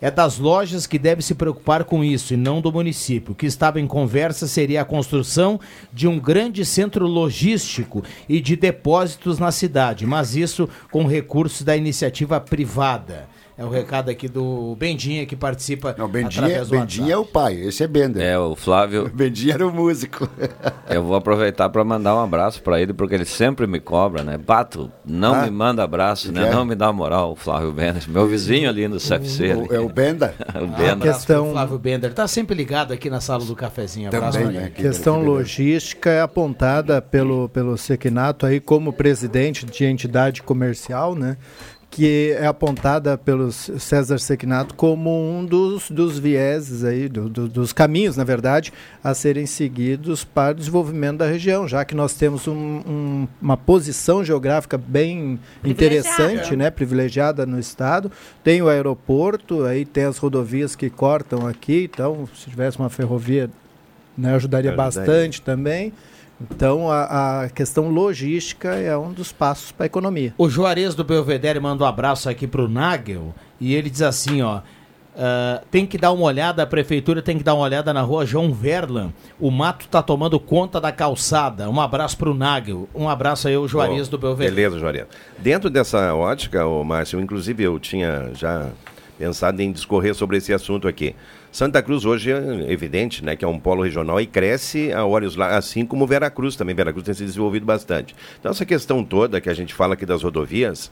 é das lojas que devem se preocupar com isso e não do município. O que estava em conversa seria a construção de um grande centro logístico e de depósitos na cidade, mas isso com recursos da iniciativa privada. É o recado aqui do Bendinha que participa Não, Bendinha, através do Bendinha é o pai, esse é Bender. É, o Flávio. Bendinha era o músico. Eu vou aproveitar para mandar um abraço para ele, porque ele sempre me cobra, né? Bato, não Ah, me manda abraço, né? quer? Não me dá moral, o Flávio Bendes, meu vizinho ali no CFC. ali. é o Benda? o A Benda. questão... Flávio Bender está sempre ligado aqui na sala do cafezinho. Abraço Também, né? questão logística é apontada pelo, pelo Sequinato aí como presidente de entidade comercial, né? Que é apontada pelo César Sequinato como um dos, dos vieses aí, do, do, dos caminhos, na verdade, a serem seguidos para o desenvolvimento da região, já que nós temos um, um, uma posição geográfica bem interessante, né, privilegiada no estado. Tem o aeroporto, aí tem as rodovias que cortam aqui, então se tivesse uma ferrovia, né, ajudaria, ajudaria. bastante também. Então, a, a, questão logística é um dos passos para a economia. O Juarez do Belvedere manda um abraço aqui para o Nagel e ele diz assim, ó, uh, tem que dar uma olhada, a prefeitura tem que dar uma olhada na rua João Verlan. O mato está tomando conta da calçada. Um abraço para o Nagel. Um abraço aí, o Juarez Bom, do Belvedere. Beleza, Juarez. Dentro dessa ótica, o Márcio, inclusive eu tinha já pensado em discorrer sobre esse assunto aqui. Santa Cruz hoje é evidente, né, que é um polo regional e cresce a olhos lá, assim como Veracruz também. Veracruz tem se desenvolvido bastante. Então essa questão toda que a gente fala aqui das rodovias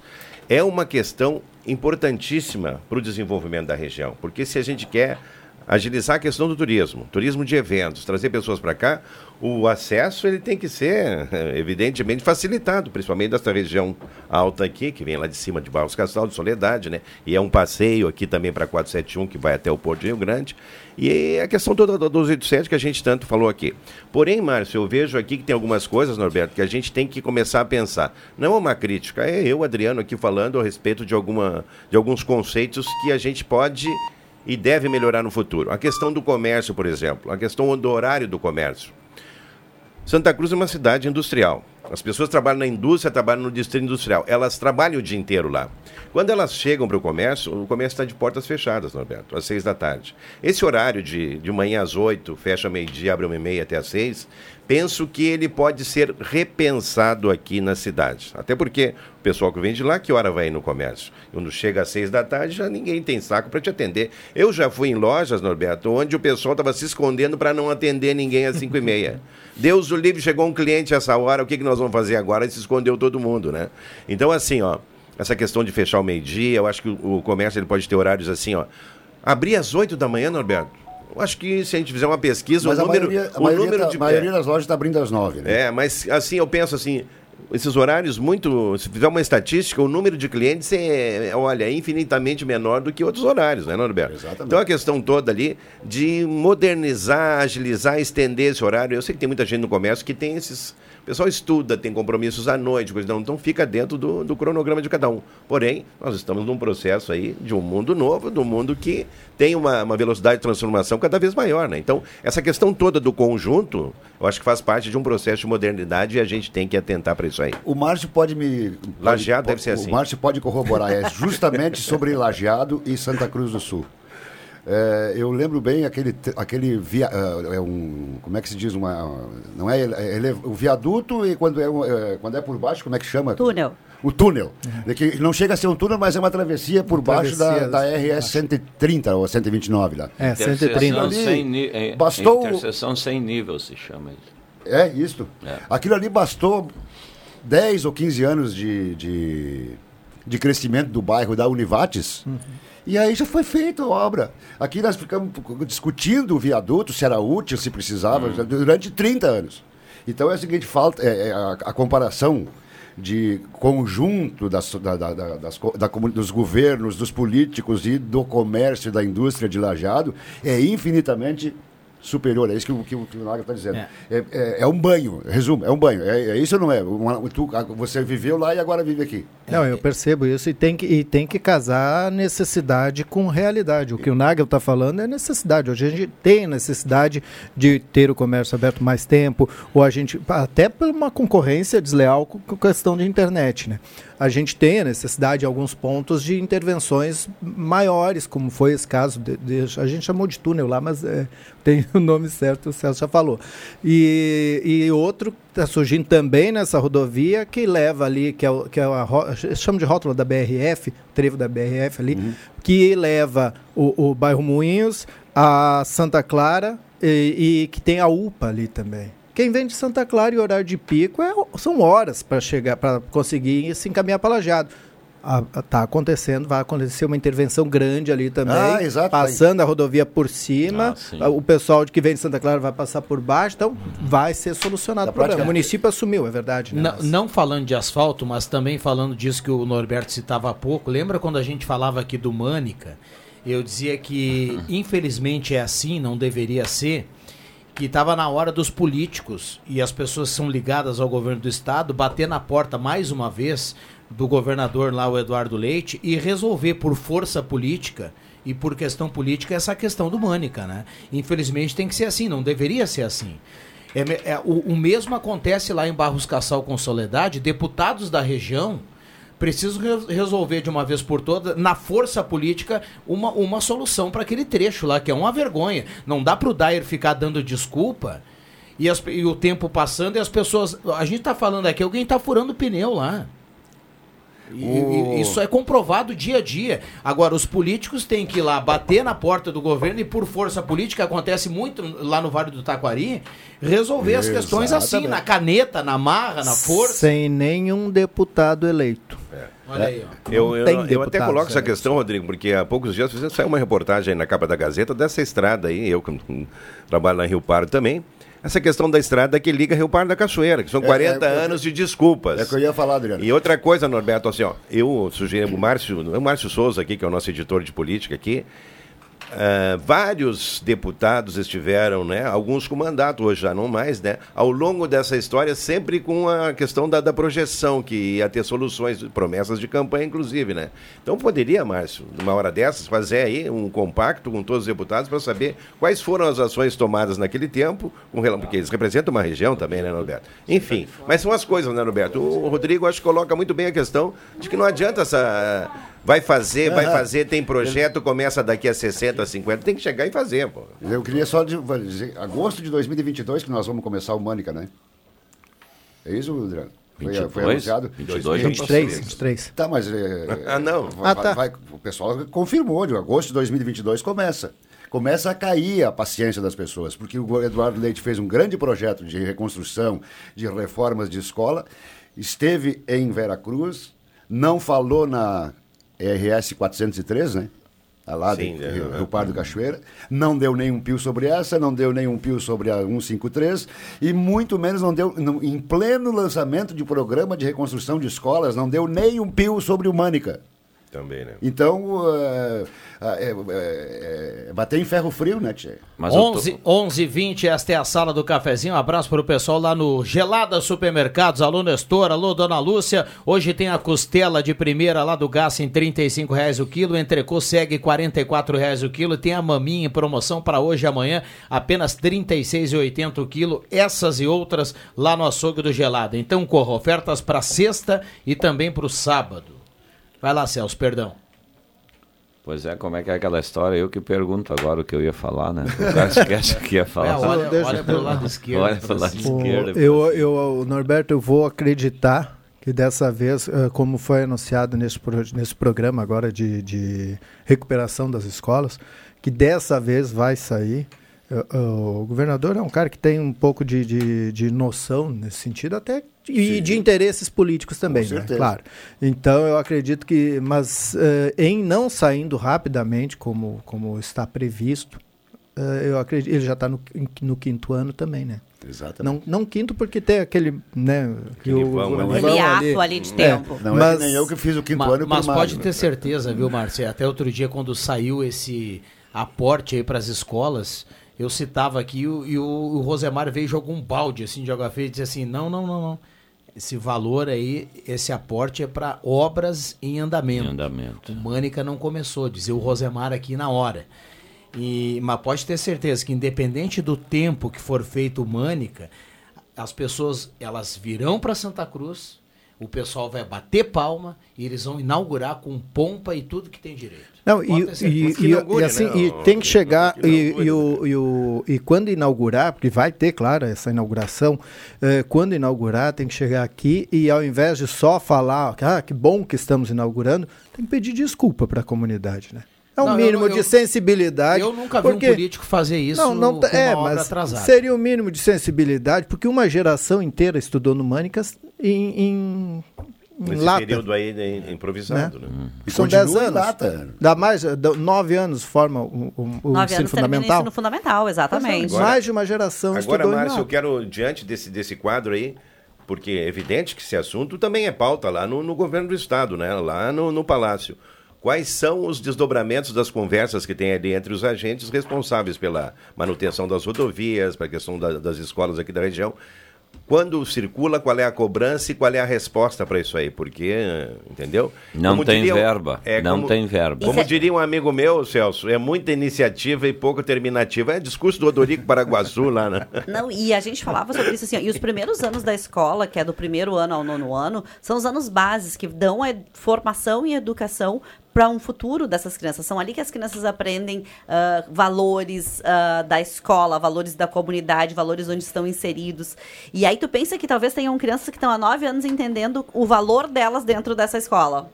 é uma questão importantíssima para o desenvolvimento da região, porque se a gente quer agilizar a questão do turismo, turismo de eventos, trazer pessoas para cá, o acesso ele tem que ser evidentemente facilitado, principalmente desta região alta aqui, que vem lá de cima de Barros Castral, de Soledade, né? E é um passeio aqui também para 471, que vai até o Porto de Rio Grande. E a questão toda do 287 que a gente tanto falou aqui. Porém, Márcio, eu vejo aqui que tem algumas coisas, Norberto, que a gente tem que começar a pensar. Não é uma crítica, é eu, Adriano, aqui falando a respeito de, alguma, de alguns conceitos que a gente pode e deve melhorar no futuro. A questão do comércio, por exemplo, a questão do horário do comércio. Santa Cruz é uma cidade industrial. As pessoas trabalham na indústria, trabalham no distrito industrial. Elas trabalham o dia inteiro lá. Quando elas chegam para o comércio, o comércio está de portas fechadas, Norberto, às seis da tarde. Esse horário de, de manhã às oito, fecha meio-dia, abre uma e meia até às seis, penso que ele pode ser repensado aqui na cidade. Até porque o pessoal que vem de lá, que hora vai no comércio? Quando chega às seis da tarde, já ninguém tem saco para te atender. Eu já fui em lojas, Norberto, onde o pessoal estava se escondendo para não atender ninguém às cinco e meia. Deus o livre, chegou um cliente essa hora, o que, que nós vamos fazer agora? E se escondeu todo mundo, né? Então, assim, ó, essa questão de fechar o meio-dia, eu acho que o, o comércio ele pode ter horários assim, ó. Abrir às oito da manhã, Norberto? Eu acho que se a gente fizer uma pesquisa, mas o número, maioria, a o maioria número tá, de. A maioria das lojas está abrindo às nove, né? É, mas assim, eu penso assim, esses horários muito. Se fizer uma estatística, o número de clientes é, é olha, infinitamente menor do que outros horários, né, Norberto? Exatamente. Então a questão toda ali de modernizar, agilizar, estender esse horário. Eu sei que tem muita gente no comércio que tem esses o pessoal estuda, tem compromissos à noite, coisa não, então fica dentro do, do cronograma de cada um. Porém, nós estamos num processo aí de um mundo novo, do um mundo que tem uma, uma velocidade de transformação cada vez maior, né? Então, essa questão toda do conjunto, eu acho que faz parte de um processo de modernidade e a gente tem que atentar para isso aí. O Márcio pode me. Pode, Lajeado pode, deve ser assim. O Márcio pode corroborar, é justamente sobre Lajeado e Santa Cruz do Sul. É, eu lembro bem aquele, aquele via, é um, como é que se diz uma, não é, ele é o viaduto e quando é, é, quando é por baixo como é que chama? Túnel. O túnel, uhum. que não chega a ser um túnel, mas é uma travessia por uma baixo travessia da, da RS 130 ou 129 lá. É 130. Ali, sem é, bastou interseção sem nível se chama isso. É isso. É. Aquilo ali bastou 10 ou 15 anos de, de, de crescimento do bairro da Univates. Uhum e aí já foi feita a obra. Aqui nós ficamos discutindo o viaduto, se era útil, se precisava, hum. durante 30 anos. Então é o seguinte, falta, é, é a, a, comparação de conjunto das, da, da, das, da, dos governos, dos políticos e do comércio, da indústria de lajado é infinitamente superior. É isso que, o, que, que o Naga está dizendo. É. É, é. É, um banho, resumo, é um banho. É, é isso ou não é? Uma, tu, você viveu lá e agora vive aqui. Não, eu percebo isso e tem que, e tem que casar necessidade com realidade. O que o Nagel está falando é necessidade. Hoje a gente tem necessidade de ter o comércio aberto mais tempo, ou a gente, até por uma concorrência desleal com, com questão de internet, né? A gente tem a necessidade em alguns pontos de intervenções maiores, como foi esse caso, de, de, a gente chamou de túnel lá, mas é, tem o nome certo, o Celso já falou. E, e outro está surgindo também nessa rodovia que leva ali, que é, que é a, chama de rótula da BRF, trevo da BRF ali, uhum. que leva o, o bairro Moinhos, a Santa Clara e, e que tem a UPA ali também. Quem vem de Santa Clara e horário de pico é, são horas para chegar, para conseguir se encaminhar para Lajeado. Está acontecendo, vai acontecer uma intervenção grande ali também, Ah, exato. passando a rodovia por cima, Ah, o pessoal de que vem de Santa Clara vai passar por baixo, então vai ser solucionado o problema. prática- O município assumiu, é verdade. Né? Não, não falando de asfalto, mas também falando disso que o Norberto citava há pouco. Lembra quando a gente falava aqui do Mânica? Eu dizia que, infelizmente, é assim, não deveria ser. Que estava na hora dos políticos e as pessoas que são ligadas ao governo do estado bater na porta mais uma vez do governador lá, o Eduardo Leite, e resolver por força política e por questão política essa questão do Mânica, né? Infelizmente tem que ser assim, não deveria ser assim. É é, o, o mesmo acontece lá em Barros Cassal com Soledade, deputados da região precisam re- resolver de uma vez por todas, na força política, uma, uma solução para aquele trecho lá, que é uma vergonha. Não dá para o Dyer ficar dando desculpa e, as- e o tempo passando e as pessoas. A gente está falando aqui, alguém está furando pneu lá. O- Isso é comprovado dia a dia. Agora, os políticos têm que ir lá bater na porta do governo e, por força política, acontece muito lá no Vale do Taquari, resolver as questões assim, Exatamente. na caneta, na marra, na força. Sem nenhum deputado eleito. Olha aí, ó. Eu, eu, eu até coloco essa eleitos. questão, Rodrigo, porque há poucos dias fizeram- saiu uma reportagem aí na capa da Gazeta dessa estrada aí, eu que trabalho na Rio Pardo também, essa questão da estrada que liga Rio Pardo da Cachoeira, que são É, 40 é, é, anos de desculpas. É o que eu ia falar, Adriano. E outra coisa, Norberto, assim, ó, eu sugeri o Márcio, o Márcio Souza aqui, que é o nosso editor de política aqui, ah, vários deputados estiveram, né, alguns com mandato, hoje já não mais, né, ao longo dessa história, sempre com a questão da, da projeção, que ia ter soluções, promessas de campanha, inclusive, né. Então poderia, Márcio, numa hora dessas, fazer aí um compacto com todos os deputados para saber quais foram as ações tomadas naquele tempo, com porque eles representam uma região também, né, Norberto? Enfim, mas são as coisas, né, Norberto? O Rodrigo, acho que coloca muito bem a questão de que não adianta essa... Vai fazer, vai fazer, tem projeto, começa daqui a 60, 50, tem que chegar e fazer, pô. Eu queria só de- dizer, agosto de 2022 que nós vamos começar o Mânica, né? É isso, Adriano? Foi, 22? foi anunciado? 22, 23, 23. Tá, mas... é, Ah, não. vai- Ah, tá. vai- o pessoal confirmou, de agosto de 2022 começa. Começa a cair a paciência das pessoas, porque o Eduardo Leite fez um grande projeto de reconstrução, de reformas de escola, esteve em Veracruz, não falou na RS 403, né? A lá Sim, do é, Rio, é. Rio Pardo Cachoeira, não deu nenhum pio sobre essa, não deu nenhum pio sobre a 153 e muito menos não deu, no- em pleno lançamento de programa de reconstrução de escolas, não deu nenhum pio sobre o Mânica. Também, né? Então, é, é, é, é bater em ferro frio, né, Tchê? Mas eu tô- 11, 11 20 esta é a sala do cafezinho. Um abraço para o pessoal lá no Gelada Supermercados. Alô Nestor, alô Dona Lúcia. Hoje tem a costela de primeira lá do Gás em 35 reais o quilo. Entrecô segue 44 reais o quilo. Tem a maminha em promoção para hoje e amanhã, apenas R$ 36,80 o quilo. Essas e outras lá no açougue do Gelada. Então corra, ofertas para sexta e também para o sábado. Vai lá, Celso, perdão. Pois é, como é que é aquela história? Eu que pergunto agora o que eu ia falar, né? O cara esquece o que ia falar. É, olha, olha pro lado esquerdo. Olha pro lado esquerdo. eu, eu, Norberto, eu vou acreditar que dessa vez, eh, como foi anunciado nesse, pro- nesse programa agora de, de recuperação das escolas, que dessa vez vai sair. Eh, eh, o governador é um cara que tem um pouco de, de, de noção nesse sentido, até e Sim. de interesses políticos também, né? Claro. Então eu acredito que, mas eh, em não saindo rapidamente como, como está previsto, eh, eu acredito, ele já está no, no quinto ano também, né? Exatamente. Não, não quinto porque tem aquele, né, que Aquele o- vão, o né? vão Aquele ato ali de tempo. Não mas, é nem eu que fiz o quinto Ma- ano mas primário, pode né? ter certeza, viu, Márcio? Até outro dia, quando saiu esse aporte aí para as escolas, eu citava aqui e o, e o- o Rosemar veio e jogou um balde assim, de água fria e disse assim: não, não, não, não. Esse valor aí, esse aporte é para obras em andamento. Em andamento. O Mânica não começou, dizia o Rosemar aqui na hora. E, mas pode ter certeza que independente do tempo que for feito o Mânica, as pessoas elas virão para Santa Cruz, o pessoal vai bater palma e eles vão inaugurar com pompa e tudo que tem direito. Não, e, certeza. e, e- inaugure, e assim, né? e tem que chegar, Que e, o, e, o- e quando inaugurar, porque vai ter, claro, essa inauguração, eh, quando inaugurar, tem que chegar aqui e ao invés de só falar, ah, que bom que estamos inaugurando, tem que pedir desculpa para a comunidade, né? É um Não, mínimo eu- de sensibilidade. Eu nunca vi porque- um político fazer isso não, não, com é, mas atrasada. seria o mínimo de sensibilidade, porque uma geração inteira estudou no Mânicas em, em Nesse lata. período aí de- improvisado, né? São 10 anos. Dá mais, dá nove anos forma o, o, o Nove ensino anos fundamental. ensino fundamental, exatamente. mais de uma geração Agora, estudou em Márcio, eu quero, diante desse, desse quadro aí, porque é evidente que esse assunto também é pauta lá no, no governo do Estado, né? lá no, no Palácio. Quais são os desdobramentos das conversas que tem ali entre os agentes responsáveis pela manutenção das rodovias, para a questão da- das escolas aqui da região? Quando circula, qual é a cobrança e qual é a resposta para isso aí? Porque, entendeu? Não tem verba, não como- tem verba. Como é- diria um amigo meu, Celso, é muita iniciativa e pouco terminativa. É discurso do Odorico Paraguaçu lá, né? Não, e a gente falava sobre isso assim, e os primeiros anos da escola, que é do primeiro ano ao nono ano, são os anos bases que dão a formação e educação para um futuro dessas crianças. São ali que as crianças aprendem ah, valores ah, da escola, valores da comunidade, valores onde estão inseridos. E aí tu pensa que talvez tenham crianças que estão há nove anos entendendo o valor delas dentro dessa escola.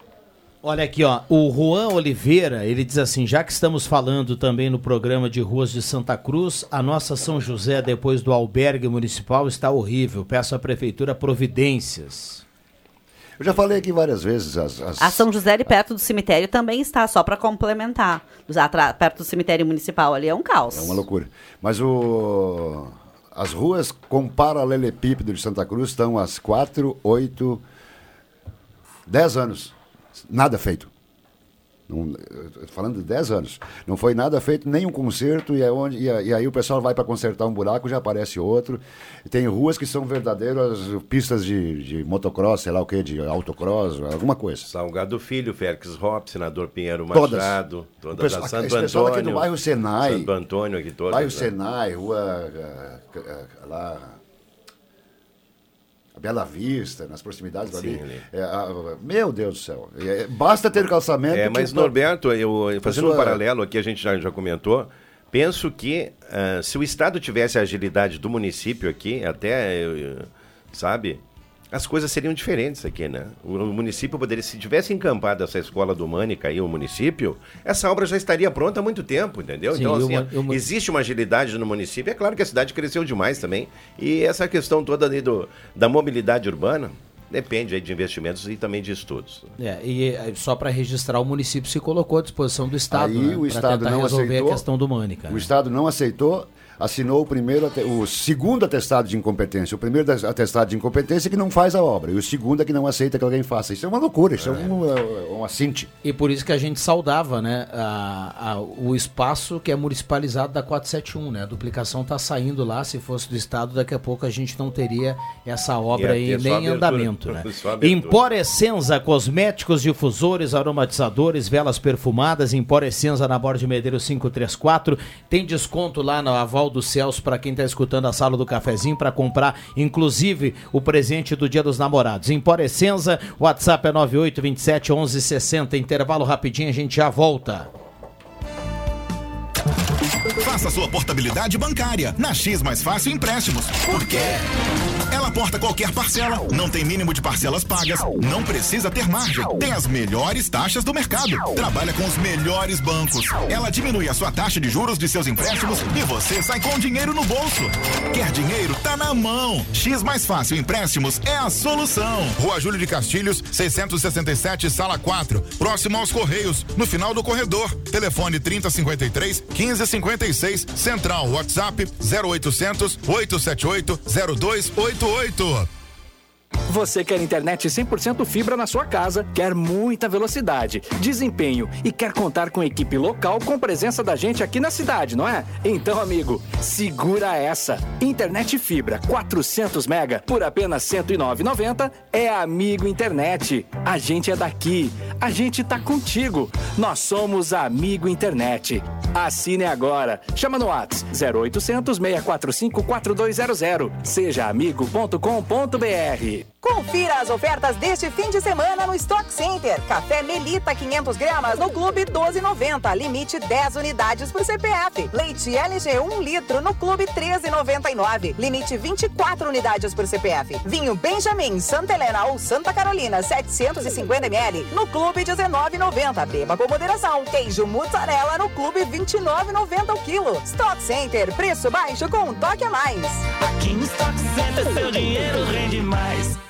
Olha aqui, ó, o Juan Oliveira, ele diz assim, já que estamos falando também no programa de ruas de Santa Cruz, a nossa São José, depois do albergue municipal, está horrível. Peço à prefeitura providências. Eu já falei aqui várias vezes. As, as- A São José, ali perto do cemitério, também está, só para complementar. Perto do cemitério municipal ali é um caos. É uma loucura. Mas o... as ruas com paralelepípedo de Santa Cruz estão há 4, 8, 10 anos. Nada feito. Não, falando de 10 anos. Não foi nada feito, nem um conserto, e, é onde, e, e aí o pessoal vai para consertar um buraco, já aparece outro. Tem ruas que são verdadeiras pistas de, de motocross, sei lá o que, de autocross, alguma coisa. Salgado Filho, Félix Hop, Senador Pinheiro Todas. Machado, O todas pessoal- a Santo esse pessoal Antônio. aqui do bairro Senai. Santo Antônio aqui todas. Bairro né? Senai, rua ah, ah, lá. A Bela Vista, nas proximidades Sim, ali. É, ah, meu Deus do céu. É, basta ter calçamento. É, mas Norberto, eu, fazendo um paralelo aqui, a gente já, já comentou, penso que ah, se o Estado tivesse a agilidade do município aqui, até, eh, sabe, as coisas seriam diferentes aqui, né? O, município poderia, se tivesse encampado essa escola do Mânica aí, o município, essa obra já estaria pronta há muito tempo, entendeu? Sim, então, assim, uma- e uma- existe uma agilidade no município. É claro que a cidade cresceu demais também. E essa questão toda ali do, da mobilidade urbana depende aí de investimentos e também de estudos. É, e eh, só para registrar, o município se colocou à disposição do Estado Aí né, Estado tentar não resolver aceitou. a questão do Mânica. O né? Estado não aceitou, assinou o primeiro, o segundo atestado de incompetência. O primeiro atestado de incompetência é que não faz a obra. E o segundo é que não aceita que alguém faça. Isso é uma loucura, isso é, um, é um assinte. E por isso que a gente saudava né, a- a- o espaço que é municipalizado da 471. Né? A duplicação está saindo lá. Se fosse do Estado, daqui a pouco a gente não teria essa obra aí nem em andamento. Né? Emporescenza, cosméticos, difusores, aromatizadores, velas perfumadas. Emporescenza na Borda de Medeiros 534. Tem desconto lá no Aval do Celso para quem está escutando a sala do cafezinho para comprar, inclusive, o presente do Dia dos Namorados. Emporescenza, WhatsApp é 9827 1160. Intervalo rapidinho, a gente já volta. Faça sua portabilidade bancária na X Mais Fácil Empréstimos. Por quê? Ela porta qualquer parcela, não tem mínimo de parcelas pagas, não precisa ter margem, tem as melhores taxas do mercado, trabalha com os melhores bancos. Ela diminui a sua taxa de juros de seus empréstimos e você sai com dinheiro no bolso. Quer dinheiro? Tá na mão. X Mais Fácil Empréstimos é a solução. Rua Júlio de Castilhos, 667, sala 4, próximo aos Correios, no final do corredor. Telefone 3053 1556, Central WhatsApp 0800 878 0288. Você quer internet 100% fibra na sua casa, quer muita velocidade, desempenho e quer contar com equipe local com presença da gente aqui na cidade, não é? Então, amigo, segura essa. Internet fibra 400 mega por apenas 109,90 é Amigo Internet. A gente é daqui, a gente tá contigo. Nós somos Amigo Internet. Assine agora. Chama no Whats 0800 645 4200. Seja amigo.com.br. Confira as ofertas deste fim de semana no Stock Center. Café Melita 500 gramas no Clube 12,90. Limite 10 unidades por CPF. Leite LG 1 litro no Clube 13,99. Limite 24 unidades por CPF. Vinho Benjamin Santa Helena ou Santa Carolina 750 ml no Clube 19,90. Beba com moderação. Queijo mussarela no Clube 29,90 o quilo. Stock Center, preço baixo com um toque a mais. Aqui no Stock Center seu dinheiro rende mais.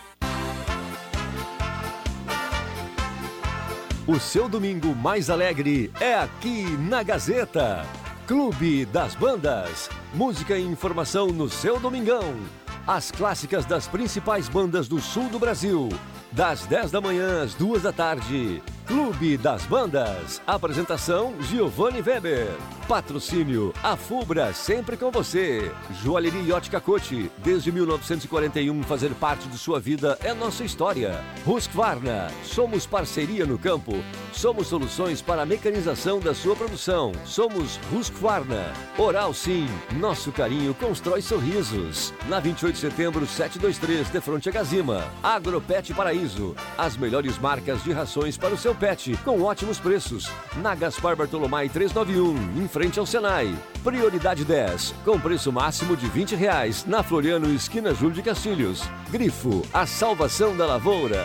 O seu domingo mais alegre é aqui na Gazeta. Clube das Bandas. Música e informação no seu domingão. As clássicas das principais bandas do sul do Brasil. Das 10 da manhã às 2 da tarde. Clube das Bandas. Apresentação Giovanni Weber. Patrocínio A Fubra, sempre com você. Joalheria Ótica Cote. Desde 1941, fazer parte de sua vida é nossa história. Husqvarna. Somos parceria no campo. Somos soluções para a mecanização da sua produção. Somos Husqvarna. Oral Sim. Nosso carinho constrói sorrisos. Na 28 de setembro, 723, de fronte a Gazima. Agropet Paraíso. As melhores marcas de rações para o seu pet, com ótimos preços. Na Gaspar Bartolomai 391, em frente ao Senai. Prioridade 10, com preço máximo de 20 reais. Na Floriano, esquina Júlio de Castilhos. Grifo, a salvação da lavoura.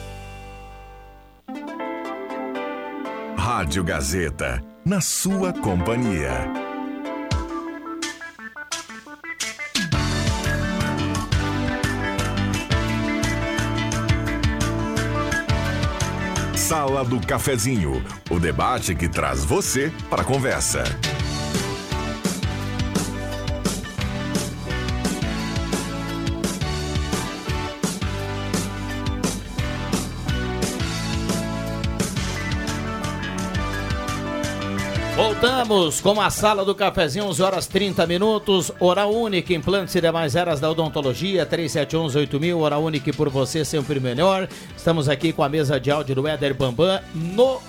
Rádio Gazeta, na sua companhia. Sala do Cafezinho, o debate que traz você para a conversa. Voltamos com a sala do cafezinho, 11 horas 30 minutos. Oral Unique, implantes e demais eras da odontologia, 3711-8000. Oral Unique por você, sempre melhor. Estamos aqui com a mesa de áudio do Éder Bambam no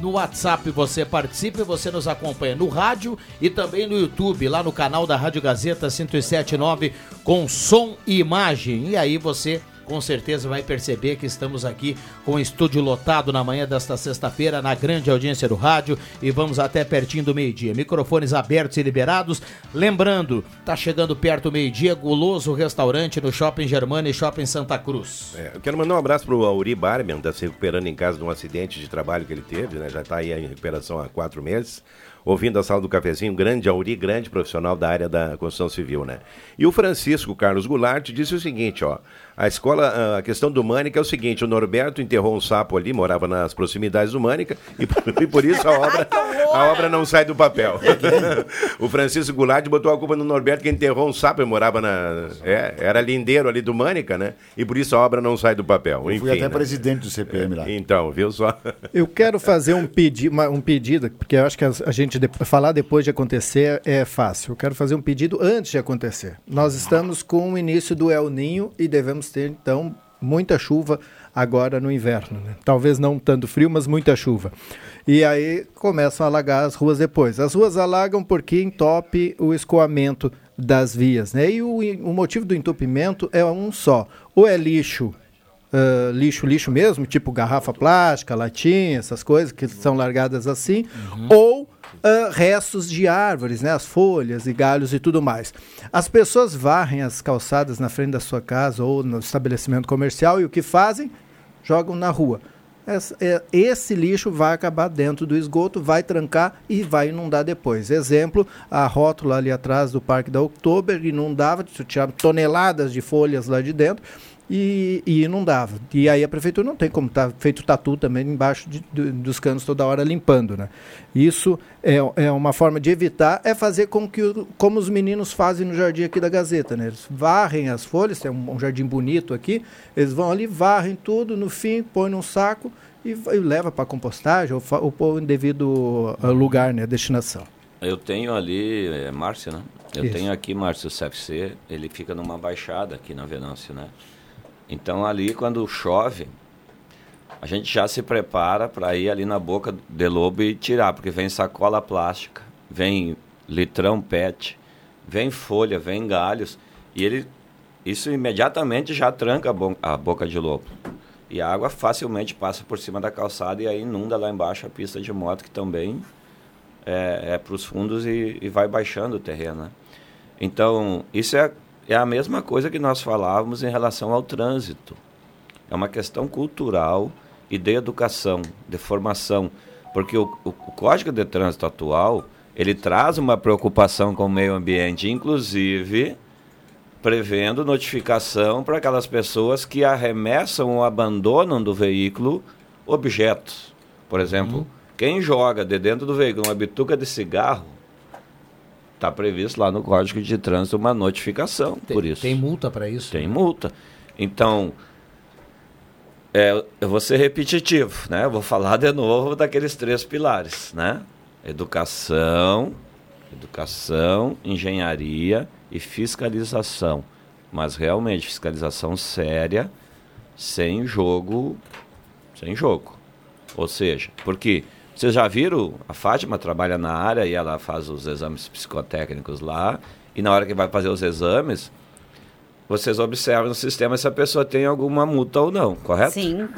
no WhatsApp você participa e você nos acompanha no rádio e também no YouTube, lá no canal da Rádio Gazeta 1079 com som e imagem. E aí você com certeza vai perceber que estamos aqui com o estúdio lotado na manhã desta sexta-feira, na grande audiência do rádio e vamos até pertinho do meio-dia. Microfones abertos e liberados. Lembrando, tá chegando perto do meio-dia, Guloso Restaurante no Shopping Germana e Shopping Santa Cruz. É, eu quero mandar um abraço pro Auri Barbian, está se recuperando em casa de um acidente de trabalho que ele teve, né? Já está aí em recuperação há quatro meses. Ouvindo a sala do cafezinho, grande Auri, grande profissional da área da construção civil, né? E o Francisco Carlos Goulart disse o seguinte, ó. A escola, a questão do Mânica é o seguinte: o Norberto enterrou um sapo ali, morava nas proximidades do Mânica, e, por- e por isso a obra, a obra não sai do papel. o Francisco Goulart botou a culpa no Norberto que enterrou um sapo e morava na. É, era lindeiro ali do Mânica, né? E por isso a obra não sai do papel. Eu Enfim, fui até né? presidente do CPM lá. Então, viu só? Eu quero fazer um, pedi uma- um pedido, porque eu acho que a, a gente de- falar depois de acontecer é fácil. Eu quero fazer um pedido antes de acontecer. Nós estamos com o início do El Ninho e devemos ter, então, muita chuva agora no inverno. né? Talvez não tanto frio, mas muita chuva. E aí começam a alagar as ruas depois. As ruas alagam porque entope o escoamento das vias. Né? E o, o motivo do entupimento é um só. Ou é lixo ah, lixo, lixo mesmo, tipo garrafa plástica, latinha, essas coisas que são largadas assim, ou ah, restos de árvores, né, as folhas e galhos e tudo mais. As pessoas varrem as calçadas na frente da sua casa ou no estabelecimento comercial e o que fazem? Jogam na rua. É, Esse lixo vai acabar dentro do esgoto, vai trancar e vai inundar depois. Exemplo, a rótula ali atrás do Parque da Oktober inundava, tirava toneladas de folhas lá de dentro e, e inundava. E aí a prefeitura não tem como tá feito tatu também embaixo de, de, dos canos toda hora limpando, né? Isso é, é uma forma de evitar, é fazer com que o- como os meninos fazem no jardim aqui da Gazeta, né? Eles varrem as folhas, tem um, um jardim bonito aqui, eles vão ali, varrem tudo, no fim põe num saco e, e leva para compostagem ou, ou põe em devido ah, lugar, né? Destinação. Eu tenho ali, é Márcio, né? Eu Isso. tenho aqui, Márcio, o CFC, ele fica numa baixada aqui na Venâncio, né? Então ali, quando chove, a gente já se prepara para ir ali na boca de lobo e tirar, porque vem sacola plástica, vem litrão PET, vem folha, vem galhos, e ele, isso imediatamente já tranca a, bo- a boca de lobo. E a água facilmente passa por cima da calçada e aí inunda lá embaixo a pista de moto, que também é, para os fundos e, e vai baixando o terreno. Né? Então, isso é, é a mesma coisa que nós falávamos em relação ao trânsito. É uma questão cultural e de educação, de formação. Porque o, o, o Código de Trânsito atual, ele traz uma preocupação com o meio ambiente, inclusive prevendo notificação para aquelas pessoas que arremessam ou abandonam do veículo objetos. Por exemplo, quem joga de dentro do veículo uma bituca de cigarro, está previsto lá no Código de Trânsito uma notificação por isso. Tem multa para isso? Tem multa. Então, é, eu vou ser repetitivo, né? Eu vou falar de novo daqueles três pilares, né? Educação, educação, engenharia e fiscalização. Mas realmente fiscalização séria, sem jogo, sem jogo. Ou seja, porque vocês já viram, a Fátima trabalha na área e ela faz os exames psicotécnicos lá, e na hora que vai fazer os exames, vocês observam no sistema se a pessoa tem alguma multa ou não, correto? Sim,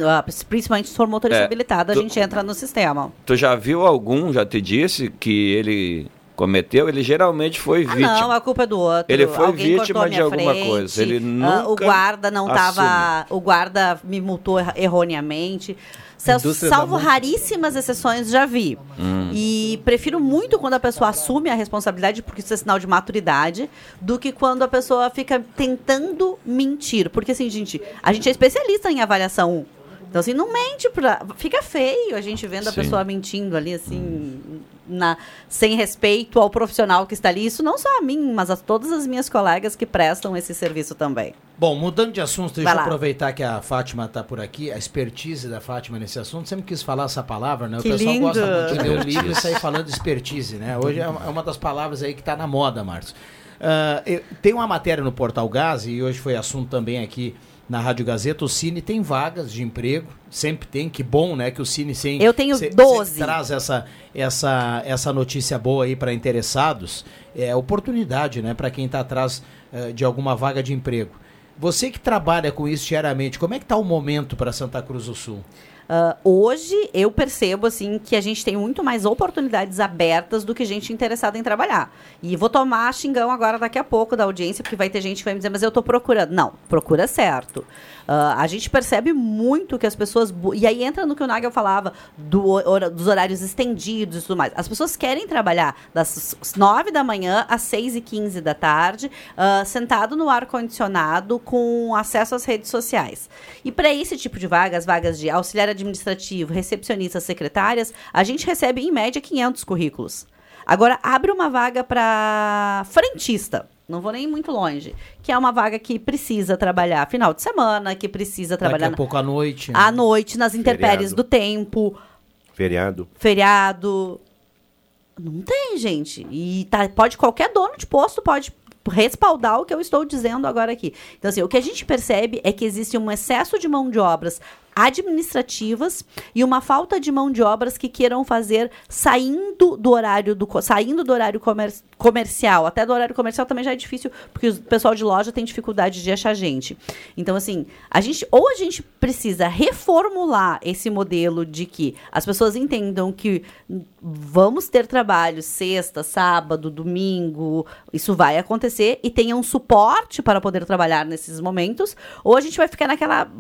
principalmente se for motorista É, habilitado, a tu- gente entra no sistema. Tu já viu algum, já te disse que ele cometeu? Ele geralmente foi Ah, vítima. não, a culpa é do outro. Ele foi Alguém vítima de alguma frente, coisa. Ele ah, o nunca guarda não estava. O guarda me multou erroneamente. Salvo raríssimas exceções, já vi. Hum. E prefiro muito quando a pessoa assume a responsabilidade, porque isso é sinal de maturidade, do que quando a pessoa fica tentando mentir. Porque, assim, gente, a gente é especialista em avaliação. Então, assim, não mente pra. Fica feio a gente vendo a Sim. pessoa mentindo ali, assim, na, sem respeito ao profissional que está ali. Isso não só a mim, mas a todas as minhas colegas que prestam esse serviço também. Bom, mudando de assunto, deixa Vai eu lá. aproveitar que a Fátima está por aqui, a expertise da Fátima nesse assunto. Sempre quis falar essa palavra, né? O Que pessoal lindo. gosta muito de ler o livro e sair falando expertise, né? Hoje é uma é uma das palavras aí que está na moda, Márcio. Ah, eu- tem uma matéria no Portal Gás, e hoje foi assunto também aqui na Rádio Gazeta, o Cine tem vagas de emprego, sempre tem, que bom, né, que o Cine sem, Eu tenho se- 12. sempre traz essa, essa, essa notícia boa aí para interessados, é oportunidade, né, para quem está atrás eh, de alguma vaga de emprego. Você que trabalha com isso diariamente, como é que está o momento para Santa Cruz do Sul? Ah, hoje eu percebo assim que a gente tem muito mais oportunidades abertas do que gente interessada em trabalhar. E vou tomar xingão agora daqui a pouco da audiência, porque vai ter gente que vai me dizer, mas eu estou procurando. Não, procura certo. Ah, a gente percebe muito que as pessoas. E aí entra no que o Nagel falava do hora- dos horários estendidos e tudo mais. As pessoas querem trabalhar das 9 da manhã às 6 e 15 da tarde, ah, sentado no ar-condicionado, com acesso às redes sociais. E para esse tipo de vagas, vagas de auxiliar administrativo, recepcionistas, secretárias, a gente recebe em média 500 currículos. Agora, abre uma vaga para frentista. Não vou nem muito longe. Que é uma vaga que precisa trabalhar final de semana, que precisa trabalhar Daqui a pouco à noite. né? à noite, nas intempéries do tempo, Feriado. feriado. Não tem, gente. E tá, pode qualquer dono de posto pode respaldar o que eu estou dizendo agora aqui. Então, assim, o que a gente percebe é que existe um excesso de mão de obras administrativas e uma falta de mão de obras que queiram fazer saindo do horário do saindo do horário comer- comercial. Até do horário comercial também já é difícil, porque o pessoal de loja tem dificuldade de achar gente. Então, assim, a gente ou a gente precisa reformular esse modelo de que as pessoas entendam que vamos ter trabalho sexta, sábado, domingo, isso vai acontecer e tenham suporte para poder trabalhar nesses momentos, ou a gente vai ficar naquela,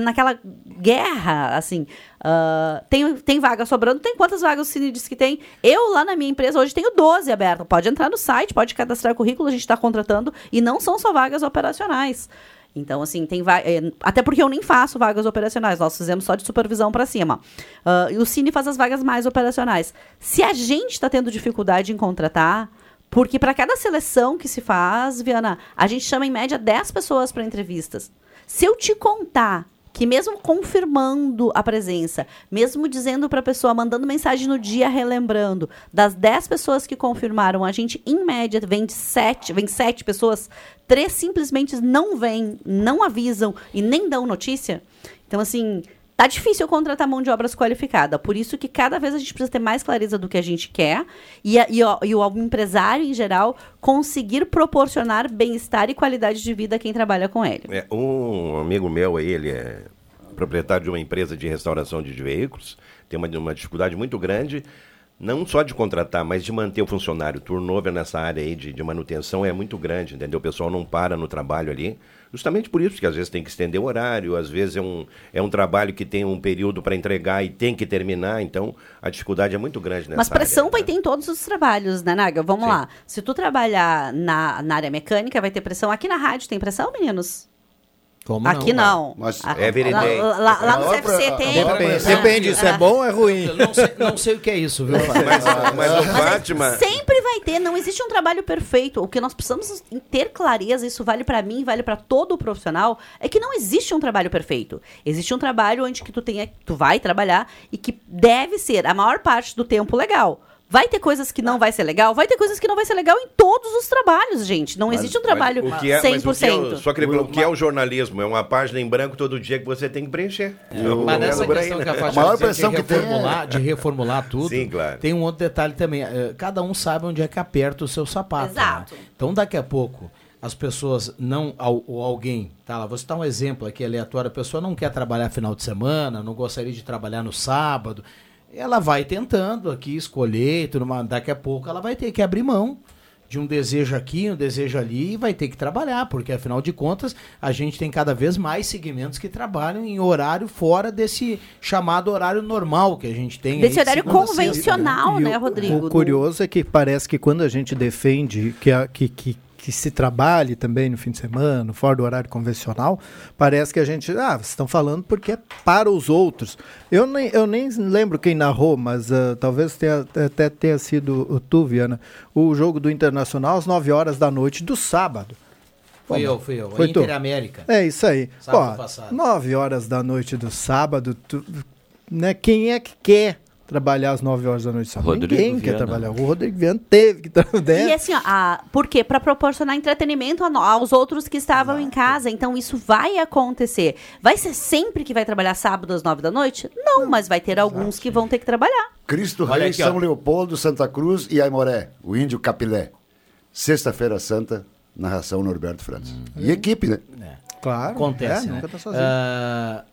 naquela guerra, assim, ah, tem, tem vaga sobrando, tem quantas vagas o Cine diz que tem? Eu lá na minha empresa hoje tenho 12 abertas, pode entrar no site, pode cadastrar currículo, a gente está contratando, e não são só vagas operacionais. Então, assim, tem é, Até porque eu nem faço vagas operacionais, nós fizemos só de supervisão para cima. Ah, e o Cine faz as vagas mais operacionais. Se a gente está tendo dificuldade em contratar, porque para cada seleção que se faz, Viana, a gente chama em média 10 pessoas para entrevistas. Se eu te contar que mesmo confirmando a presença, mesmo dizendo para a pessoa, mandando mensagem no dia relembrando, das 10 pessoas que confirmaram, a gente em média vem de 7, vem 7 pessoas, três simplesmente não vêm, não avisam e nem dão notícia. Então assim, Tá difícil contratar mão de obras qualificada, por isso que cada vez a gente precisa ter mais clareza do que a gente quer e, e o, e o empresário, em geral, conseguir proporcionar bem-estar e qualidade de vida a quem trabalha com ele. É, um amigo meu ele é proprietário de uma empresa de restauração de veículos, tem uma, uma dificuldade muito grande, não só de contratar, mas de manter o funcionário. Turnover nessa área aí de, de manutenção é muito grande, entendeu? O pessoal não para no trabalho ali. Justamente por isso, porque às vezes tem que estender o horário, às vezes é um, é um trabalho que tem um período para entregar e tem que terminar, então a dificuldade é muito grande nessa Mas pressão área. vai ter em todos os trabalhos, né, Naga? Vamos lá. Se tu trabalhar na, na área mecânica, vai ter pressão. Aqui na rádio tem pressão, meninos? Como Aqui não. Mas Ah, é vereador. Lá, lá- lá no maior CFC tem. Depende, depende, isso é bom ou é ruim? Não sei, não sei o que é isso, viu? Mas, mas o Fátima. Sempre vai ter, não existe um trabalho perfeito. O que nós precisamos ter clareza, isso vale pra mim, vale pra todo o profissional, é que não existe um trabalho perfeito. Existe um trabalho onde que tu tenha, tu vai trabalhar e que deve ser a maior parte do tempo legal. Vai ter coisas que não vai ser legal, vai ter coisas que não vai ser legal em todos os trabalhos, gente. Não existe um trabalho Mas o que é, 100%. mas o que é o- só queria o que é o jornalismo? É uma página em branco todo dia que você tem que preencher. Então, Mas é nessa por aí, questão né? que a Fátima dizia de reformular, de reformular tudo, Sim, claro. tem um outro detalhe também. eh, Cada um sabe onde é que aperta o seu sapato. Exato. né? Então, daqui a pouco, as pessoas não. Ou alguém, tá lá, vou citar um exemplo aqui aleatório: a pessoa não quer trabalhar final de semana, não gostaria de trabalhar no sábado. Ela vai tentando aqui escolher, tudo mais. daqui a pouco ela vai ter que abrir mão de um desejo aqui, um desejo ali, e vai ter que trabalhar, porque afinal de contas a gente tem cada vez mais segmentos que trabalham em horário fora desse chamado horário normal que a gente tem. Desse de horário sexta, convencional, E né, o- Rodrigo? O curioso é que parece que quando a gente defende que, a- que, que, que se trabalhe também no fim de semana, fora do horário convencional, parece que a gente. Ah, vocês estão falando porque é para os outros. Eu nem, eu nem lembro quem narrou, mas ah, talvez tenha, até tenha sido o tu, Viana, o jogo do Internacional às 9 horas da noite do sábado. Fui Pô, eu, fui eu. Foi? Inter América. É isso aí. Sábado Pô, passado. 9 horas da noite do sábado, tu- né, quem é que quer trabalhar às 9 horas da noite sábado? Rodrigo Ninguém quer Viana. trabalhar. O Rodrigo Viana teve que trabalhar. E assim, ó, a, por quê? Para proporcionar entretenimento a aos outros que estavam em casa. Então, isso vai acontecer. Vai ser sempre que vai trabalhar sábado às nove da noite? Não, mas vai ter alguns que vão ter que trabalhar. Cristo Olha Rei, aqui, ó. São Leopoldo, Santa Cruz e Aimoré, o índio Capilé. Sexta-feira Santa, narração Norberto França. E equipe, né? Claro. Acontece, é, né? nunca tá sozinho. Ah,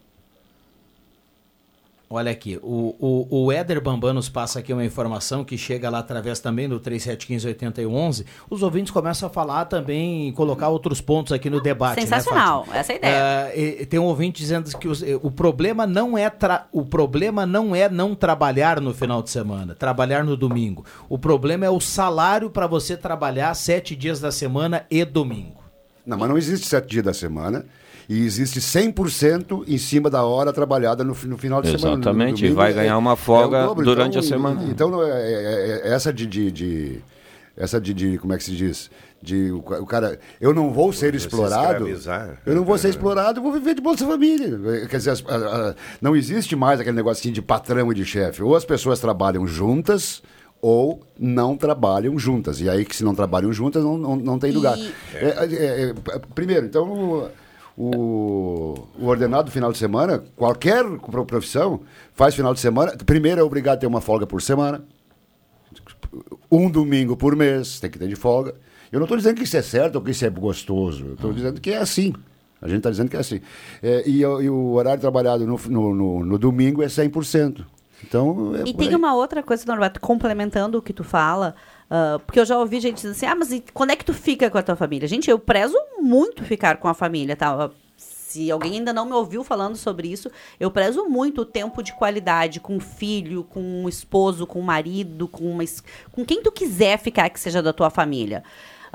olha aqui, o, o, o Éder Bambam nos passa aqui uma informação que chega lá através também do 3715-8111. Os ouvintes começam a falar também, colocar outros pontos aqui no debate. né, Sensacional, Fátima? essa é a ideia. E tem um ouvinte dizendo que os- eh, o, problema não é tra- o problema não é não trabalhar no final de semana, trabalhar no domingo. O problema é o salário para você trabalhar sete dias da semana e domingo. Não, mas não existe sete dias da semana. E existe 100% em cima da hora trabalhada no, no final de semana. no- no Exatamente, e vai é- ganhar uma é o folga dobro. durante Então, a semana. Então, é- é- é- essa de, de- de- Essa de, de- Como é que se diz? De, o, o cara. Eu não vou ser explorado. escravizar. Eu não vou ser explorado, eu vou viver de Bolsa Família. Quer dizer, as- a- a- não existe mais aquele negocinho de patrão e de chefe. Ou as pessoas trabalham juntas ou não trabalham juntas. E aí que se não trabalham juntas, não, não, não tem lugar. E- É, é, é, primeiro, então, o, o, ordenado final de semana, qualquer pro- profissão, faz final de semana. Primeiro é obrigado a ter uma folga por semana. Um domingo por mês, tem que ter de folga. Eu não estou dizendo que isso é certo ou que isso é gostoso. Eu estou dizendo que é assim. A gente está dizendo que é assim. É, e, o- e o horário trabalhado no, no, no- no domingo é 100%. Então, é E tem aí. uma outra coisa, Norberto, complementando o que tu fala, ah, porque eu já ouvi gente dizer assim, ah, mas quando é que tu fica com a tua família? Gente, eu prezo muito ficar com a família, tá? Se alguém ainda não me ouviu falando sobre isso, eu prezo muito o tempo de qualidade com filho, com esposo, com marido, com, uma, com quem tu quiser ficar que seja da tua família.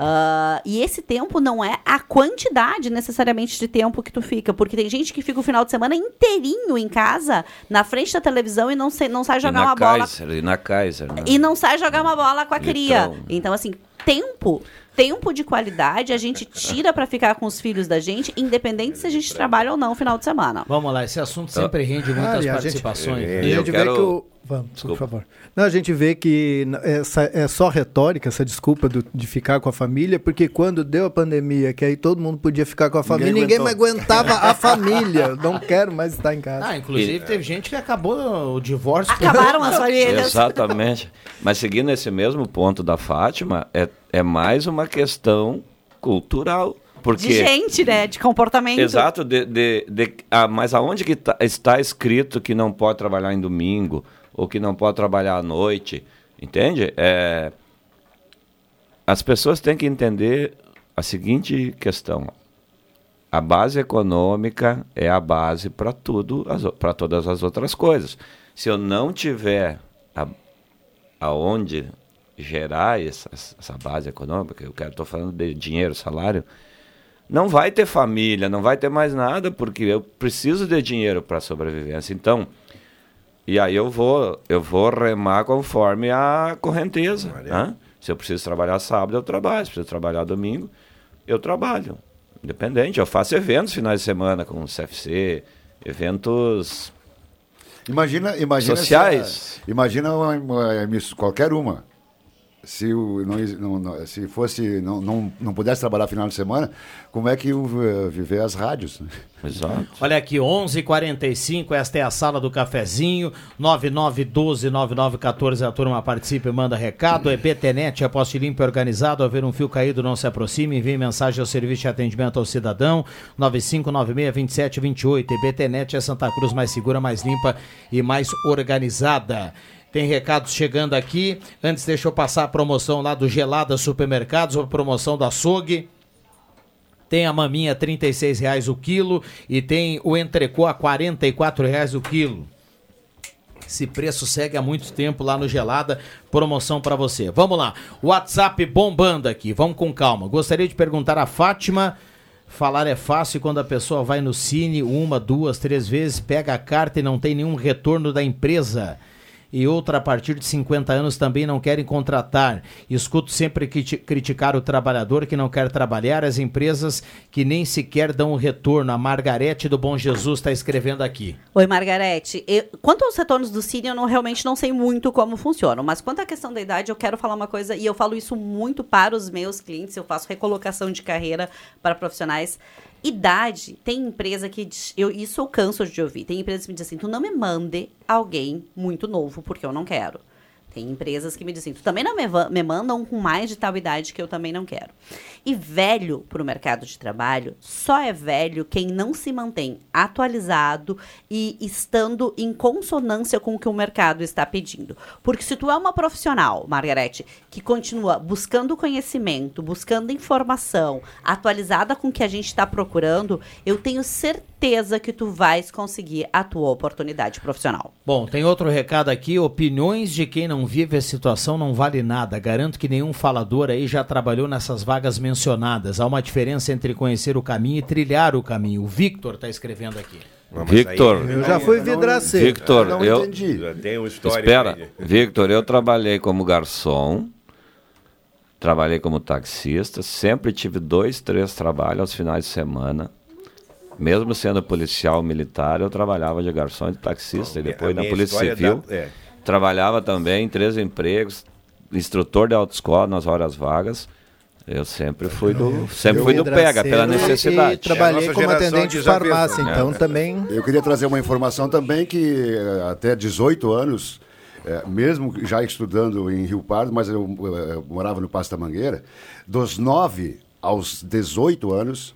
Ah, e esse tempo não é a quantidade necessariamente de tempo que tu fica, porque tem gente que fica o final de semana inteirinho em casa, na frente da televisão e não, se- não sai jogar uma bola Kaiser, e na Kaiser, né? e não sai jogar uma bola com a Litrão. cria. Então, assim, tempo, tempo de qualidade a gente tira pra ficar com os filhos da gente, independente se a gente trabalha ou não no final de semana. Vamos lá, esse assunto sempre rende muitas Ah, e a gente- participações. E a gente vê que o... Vamos, por favor. Não, a gente vê que essa é só retórica, essa desculpa do- de ficar com a família, porque quando deu a pandemia, que aí todo mundo podia ficar com a família, ninguém, mais aguentava a família. Não quero mais estar em casa. Ah, inclusive teve gente que acabou o divórcio. Acabaram as famílias. Exatamente. Mas seguindo esse mesmo ponto da Fátima, é, é mais uma questão cultural. Porque De gente, né? De comportamento. Exato, de, de, de- ah, mas aonde que tá- está escrito que não pode trabalhar em domingo ou que não pode trabalhar à noite, entende? É, as pessoas têm que entender a seguinte questão: a base econômica é a base para tudo, para todas as outras coisas. Se eu não tiver a, aonde gerar essa, essa base econômica, eu quero, estou falando de dinheiro, salário, não vai ter família, não vai ter mais nada, porque eu preciso de dinheiro para sobrevivência. Então, e aí eu vou, eu vou remar conforme a correnteza. né? Se eu preciso trabalhar sábado, eu trabalho. Se preciso trabalhar domingo, eu trabalho. Independente. Eu faço eventos finais de semana com o CFC, eventos Imagina, imagina sociais. Imagina uma- uma qualquer uma. Se, o, não, não- se fosse não, não, não pudesse trabalhar final de semana, como é que iam eh, viver as rádios? né? Exato. Olha aqui, 11:45 esta é a sala do cafezinho, 99129914, a turma participa e manda recado, é BTnet, é poste limpo e organizado, haver um fio caído, não se aproxime, envie mensagem ao serviço de atendimento ao cidadão, 95962728, e BTnet é Santa Cruz mais segura, mais limpa e mais organizada. Tem recados chegando aqui. Antes, deixa eu passar a promoção lá do Gelada Supermercados, a promoção da Açougue. Tem a maminha 36 reais o quilo e tem o entrecô a 44 reais o quilo. Esse preço segue há muito tempo lá no Gelada. Promoção para você. Vamos lá. WhatsApp bombando aqui. Vamos com calma. Gostaria de perguntar a Fátima. Falar é fácil quando a pessoa vai no Cine uma, duas, três vezes, pega a carta e não tem nenhum retorno da empresa e outra a partir de 50 anos também não querem contratar. Escuto sempre criti- criticar o trabalhador que não quer trabalhar, as empresas que nem sequer dão o retorno. A Margarete do Bom Jesus está escrevendo aqui. Oi, Margarete. Eu- quanto aos retornos do Cine, eu não, realmente não sei muito como funcionam. Mas quanto à questão da idade, eu quero falar uma coisa, e eu falo isso muito para os meus clientes, eu faço recolocação de carreira para profissionais. Idade, tem empresa que. diz- Eu, isso eu canso de ouvir. Tem empresas que me dizem assim: tu não me mande alguém muito novo, porque eu não quero. Tem empresas que me dizem, tu também não me, me mandam com mais de tal idade que eu também não quero. E velho para o mercado de trabalho só é velho quem não se mantém atualizado e estando em consonância com o que o mercado está pedindo. Porque se tu é uma profissional, Margarete, que continua buscando conhecimento, buscando informação, atualizada com o que a gente está procurando, eu tenho certeza que tu vais conseguir a tua oportunidade profissional. Bom, tem outro recado aqui. Opiniões de quem não vive a situação não vale nada. Garanto que nenhum falador aí já trabalhou nessas vagas mencionadas. Há uma diferença entre conhecer o caminho e trilhar o caminho. O Victor está escrevendo aqui. Victor. Eu já fui vidraceiro. Victor, Não eu. entendi. Já tem uma história Espera, aí. Victor, eu trabalhei como garçom, trabalhei como taxista, sempre tive dois, três trabalhos aos finais de semana. Mesmo sendo policial militar, eu trabalhava de garçom e de taxista, e depois a na Polícia Civil. da- é. Trabalhava também em três empregos, instrutor de autoescola nas horas vagas. Eu sempre fui do, sempre fui do pega, pela necessidade. E trabalhei como atendente de farmácia, É. então também. Eu queria trazer uma informação também que eh, até 18 anos, eh, mesmo já estudando em Rio Pardo, mas eu, eh, morava no Pasto da Mangueira, dos 9 aos 18 anos,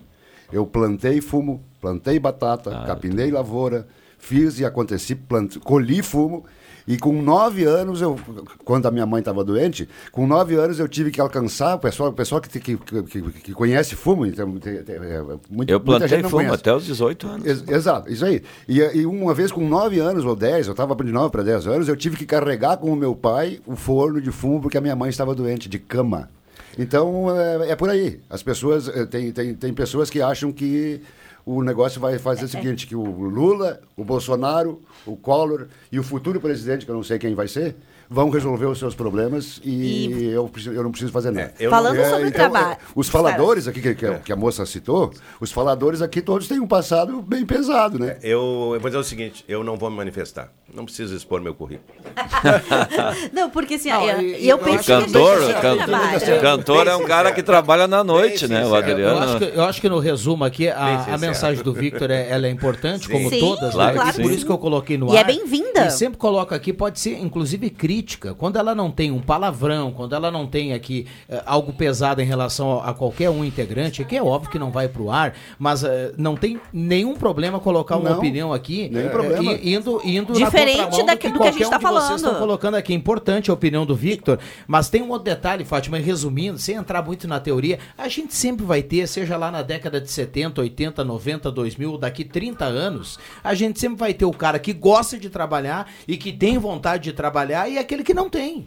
eu plantei fumo, plantei batata, capinei lavoura, fiz e aconteci, plant, colhi fumo. E com nove anos, eu, quando a minha mãe estava doente, com nove anos eu tive que alcançar o pessoal, o pessoal que, que, que, que- conhece fumo. Então, é, muita- Eu plantei fumo conhece. até os 18 anos. Ex- Exato, isso aí. E, e uma vez com 9 anos ou 10, eu estava de 9 para 10 anos, eu tive que carregar com o meu pai o forno de fumo porque a minha mãe estava doente, de cama. Então, é, é por aí. As pessoas, eh, tem, tem, tem pessoas que acham que o negócio vai fazer o seguinte, que o Lula, o Bolsonaro, o Collor e o futuro presidente, que eu não sei quem vai ser, vão resolver os seus problemas e, eu, preciso- eu não preciso fazer nada. eu Falando É, sobre então, trabalho. é, Os faladores aqui, que, que a- que a moça citou, os faladores aqui todos têm um passado bem pesado, né? Eu, eu vou dizer o seguinte, eu não vou me manifestar. Não preciso expor meu currículo. Não, porque assim, Não, eu, e- e eu eu penso acho que a Cantor, cantor é um cara que trabalha na noite, né? O Eu Adriano. acho, que, eu acho que no resumo aqui, a, a mensagem do Victor é, ela é importante, Sim. como Sim, todas, claro né? por sim. isso que eu coloquei no E ar. é bem-vinda. E sempre coloco aqui, pode ser inclusive crítica. Quando ela não tem um palavrão, quando ela não tem aqui eh, algo pesado em relação a, a qualquer um integrante, que é óbvio que não vai pro ar, mas eh, não tem nenhum problema colocar uma Não, opinião aqui, nenhum eh, problema. e- indo, indo Diferente na contramão daqui- do que a gente qualquer tá um vocês falando. estão colocando aqui. É importante a opinião do Victor, mas tem um outro detalhe, Fátima, resumindo, sem entrar muito na teoria, a gente sempre vai ter, seja lá na década de 70, 80, 90, 2000, daqui 30 anos, a gente sempre vai ter o cara que gosta de trabalhar e que tem vontade de trabalhar e aquele que não tem.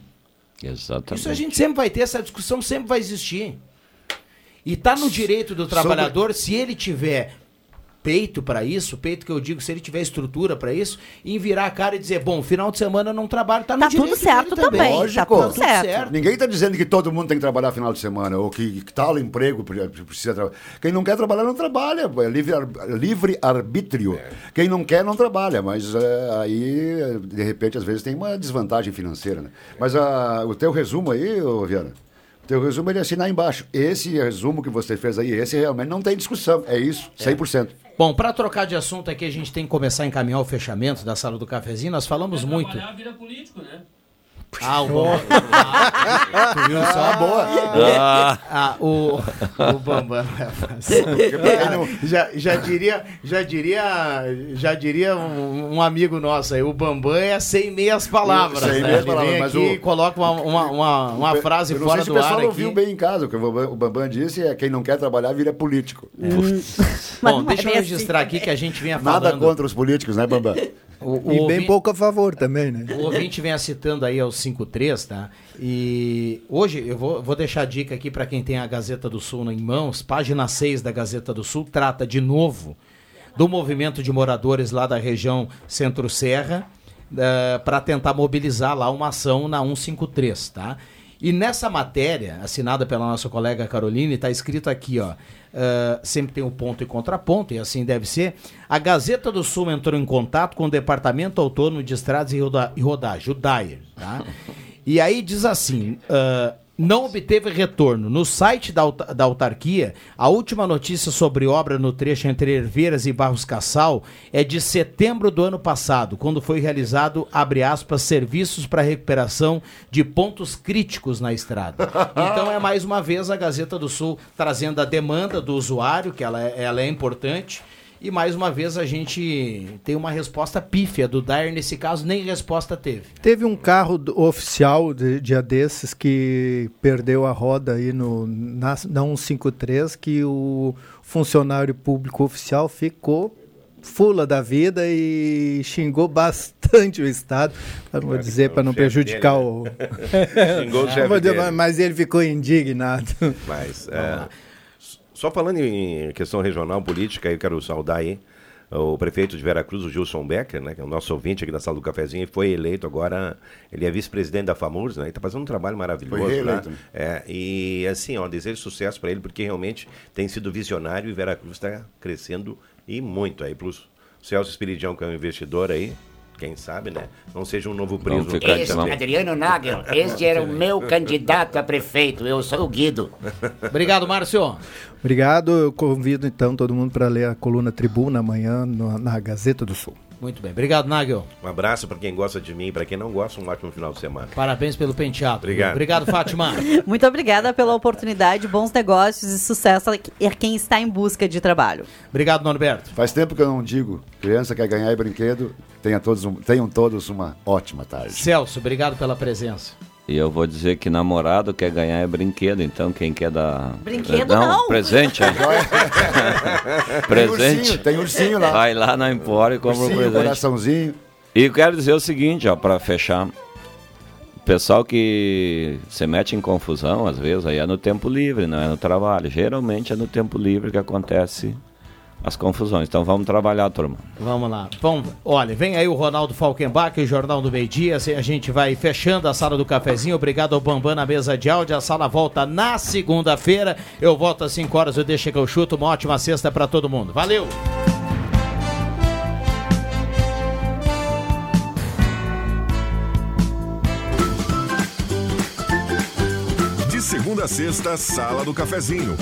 Exatamente. Isso a gente sempre vai ter, essa discussão sempre vai existir. E tá no direito do trabalhador, se ele tiver peito para isso, peito que eu digo, se ele tiver estrutura para isso, em virar a cara e dizer, bom, final de semana eu não trabalho, tá no Tá direito tudo certo dele também. também, Lógico. tá tudo certo. Ninguém está dizendo que todo mundo tem que trabalhar final de semana ou que, que tal emprego pre- precisa trabalhar. Quem não quer trabalhar, não trabalha. É livre, ar- livre arbítrio. Quem não quer, não trabalha. Mas é, aí, de repente, às vezes tem uma desvantagem financeira. Né? Mas a- o teu resumo aí, ô Viana, o teu resumo ele é assinar embaixo. Esse resumo que você fez aí, esse realmente não tem discussão. É isso, 100%. Bom, para trocar de assunto aqui, a gente tem que começar a encaminhar o fechamento da sala do cafezinho. Nós falamos muito. vira político, né? Ah, o Bambam. Ah, tu viu só? Ah, boa. Ah, ah, o, o Bambam. Já, já diria, já diria, já diria um, um amigo nosso aí, o Bambam é sem meias palavras. Sem né? meias Ele palavras, vem mas aqui o- e coloca uma, uma, uma, uma Eu frase não fora sei se do o pessoal ar ouviu aqui. bem em casa. O que o Bambam, o Bambam disse é quem não quer trabalhar vira político. Bom, deixa eu registrar aqui que a gente vinha falando. Nada contra os políticos, né, Bambam? O, o E bem ouvinte- pouco a favor também, né? O ouvinte vem citando aí aos 53, tá? E hoje eu vou, vou deixar a dica aqui para quem tem a Gazeta do Sul em mãos. Página 6 da Gazeta do Sul trata de novo do movimento de moradores lá da região Centro-Serra para tentar mobilizar lá uma ação na 153, tá? E nessa matéria, assinada pela nossa colega Caroline, está escrito aqui, ó. Eh, sempre tem o ponto e contraponto, e assim deve ser. A Gazeta do Sul entrou em contato com o Departamento Autônomo de Estradas e Roda- e Rodagem, o DAIR, tá? E aí diz assim: ah, não obteve retorno. No site da, da autarquia, a última notícia sobre obra no trecho entre Herveiras e Barros Cassal é de setembro do ano passado, quando foi realizado, abre aspas, serviços para recuperação de pontos críticos na estrada. Então é mais uma vez a Gazeta do Sul trazendo a demanda do usuário, que ela é, ela é importante. E mais uma vez a gente tem uma resposta pífia do Dyer, nesse caso nem resposta teve. Teve um carro do- oficial de dia desses que perdeu a roda aí no, na, na 153, que o funcionário público oficial ficou fula da vida e xingou bastante o Estado, para não vou dizer, para não prejudicar dele, o... né? Xingou o chefe dele. Mas ele ficou indignado. Mas, é, só falando em questão regional política, eu quero saudar aí o prefeito de Veracruz, o Gilson Becker, né, que é o nosso ouvinte aqui da sala do cafezinho, e foi eleito agora, ele é vice-presidente da FAMURS, né, e está fazendo um trabalho maravilhoso. Foi reeleito, né? É, e assim, ó, desejo sucesso para ele, porque realmente tem sido visionário e Veracruz está crescendo e muito aí. Plus Celso Espiridião, que é um investidor aí, quem sabe, né? Não seja um novo Este, Vamos. Adriano Nagel, este era o meu candidato a prefeito. Eu sou o Guido. Obrigado, Márcio. Obrigado, eu convido então todo mundo para ler a coluna Tribuna amanhã no- na Gazeta do Sul. Muito bem. Obrigado, Nagel. Um abraço para quem gosta de mim, para quem não gosta, um ótimo final de semana. Parabéns pelo penteado. Obrigado. Obrigado, Fátima. Muito obrigada pela oportunidade, bons negócios e sucesso a quem está em busca de trabalho. Obrigado, Norberto. Faz tempo que eu não digo. Criança quer ganhar e brinquedo. Tenha todos um- tenham todos uma ótima tarde. Celso, obrigado pela presença. E eu vou dizer que namorado quer ganhar é brinquedo, então quem quer dar. Brinquedo não. presente. é. presente. ursinho, tem ursinho lá. Vai lá na Empório e compra um Ursinho, presente. coraçãozinho. E eu quero dizer o seguinte, ó, para fechar. pessoal que se mete em confusão, às vezes, aí é no tempo livre, não é no trabalho. Geralmente é no tempo livre que acontece as confusões. Então vamos trabalhar, turma. Vamos lá. Bom, olha, vem aí o Ronaldo Falkenbach, o Jornal do Meio Dia. A gente vai fechando a sala do cafezinho. Obrigado ao Bambam na mesa de áudio. A sala volta na segunda-feira. Eu volto às 5 horas, eu deixo que eu chuto. Uma ótima sexta para todo mundo. Valeu! De segunda a sexta, Sala do Cafezinho.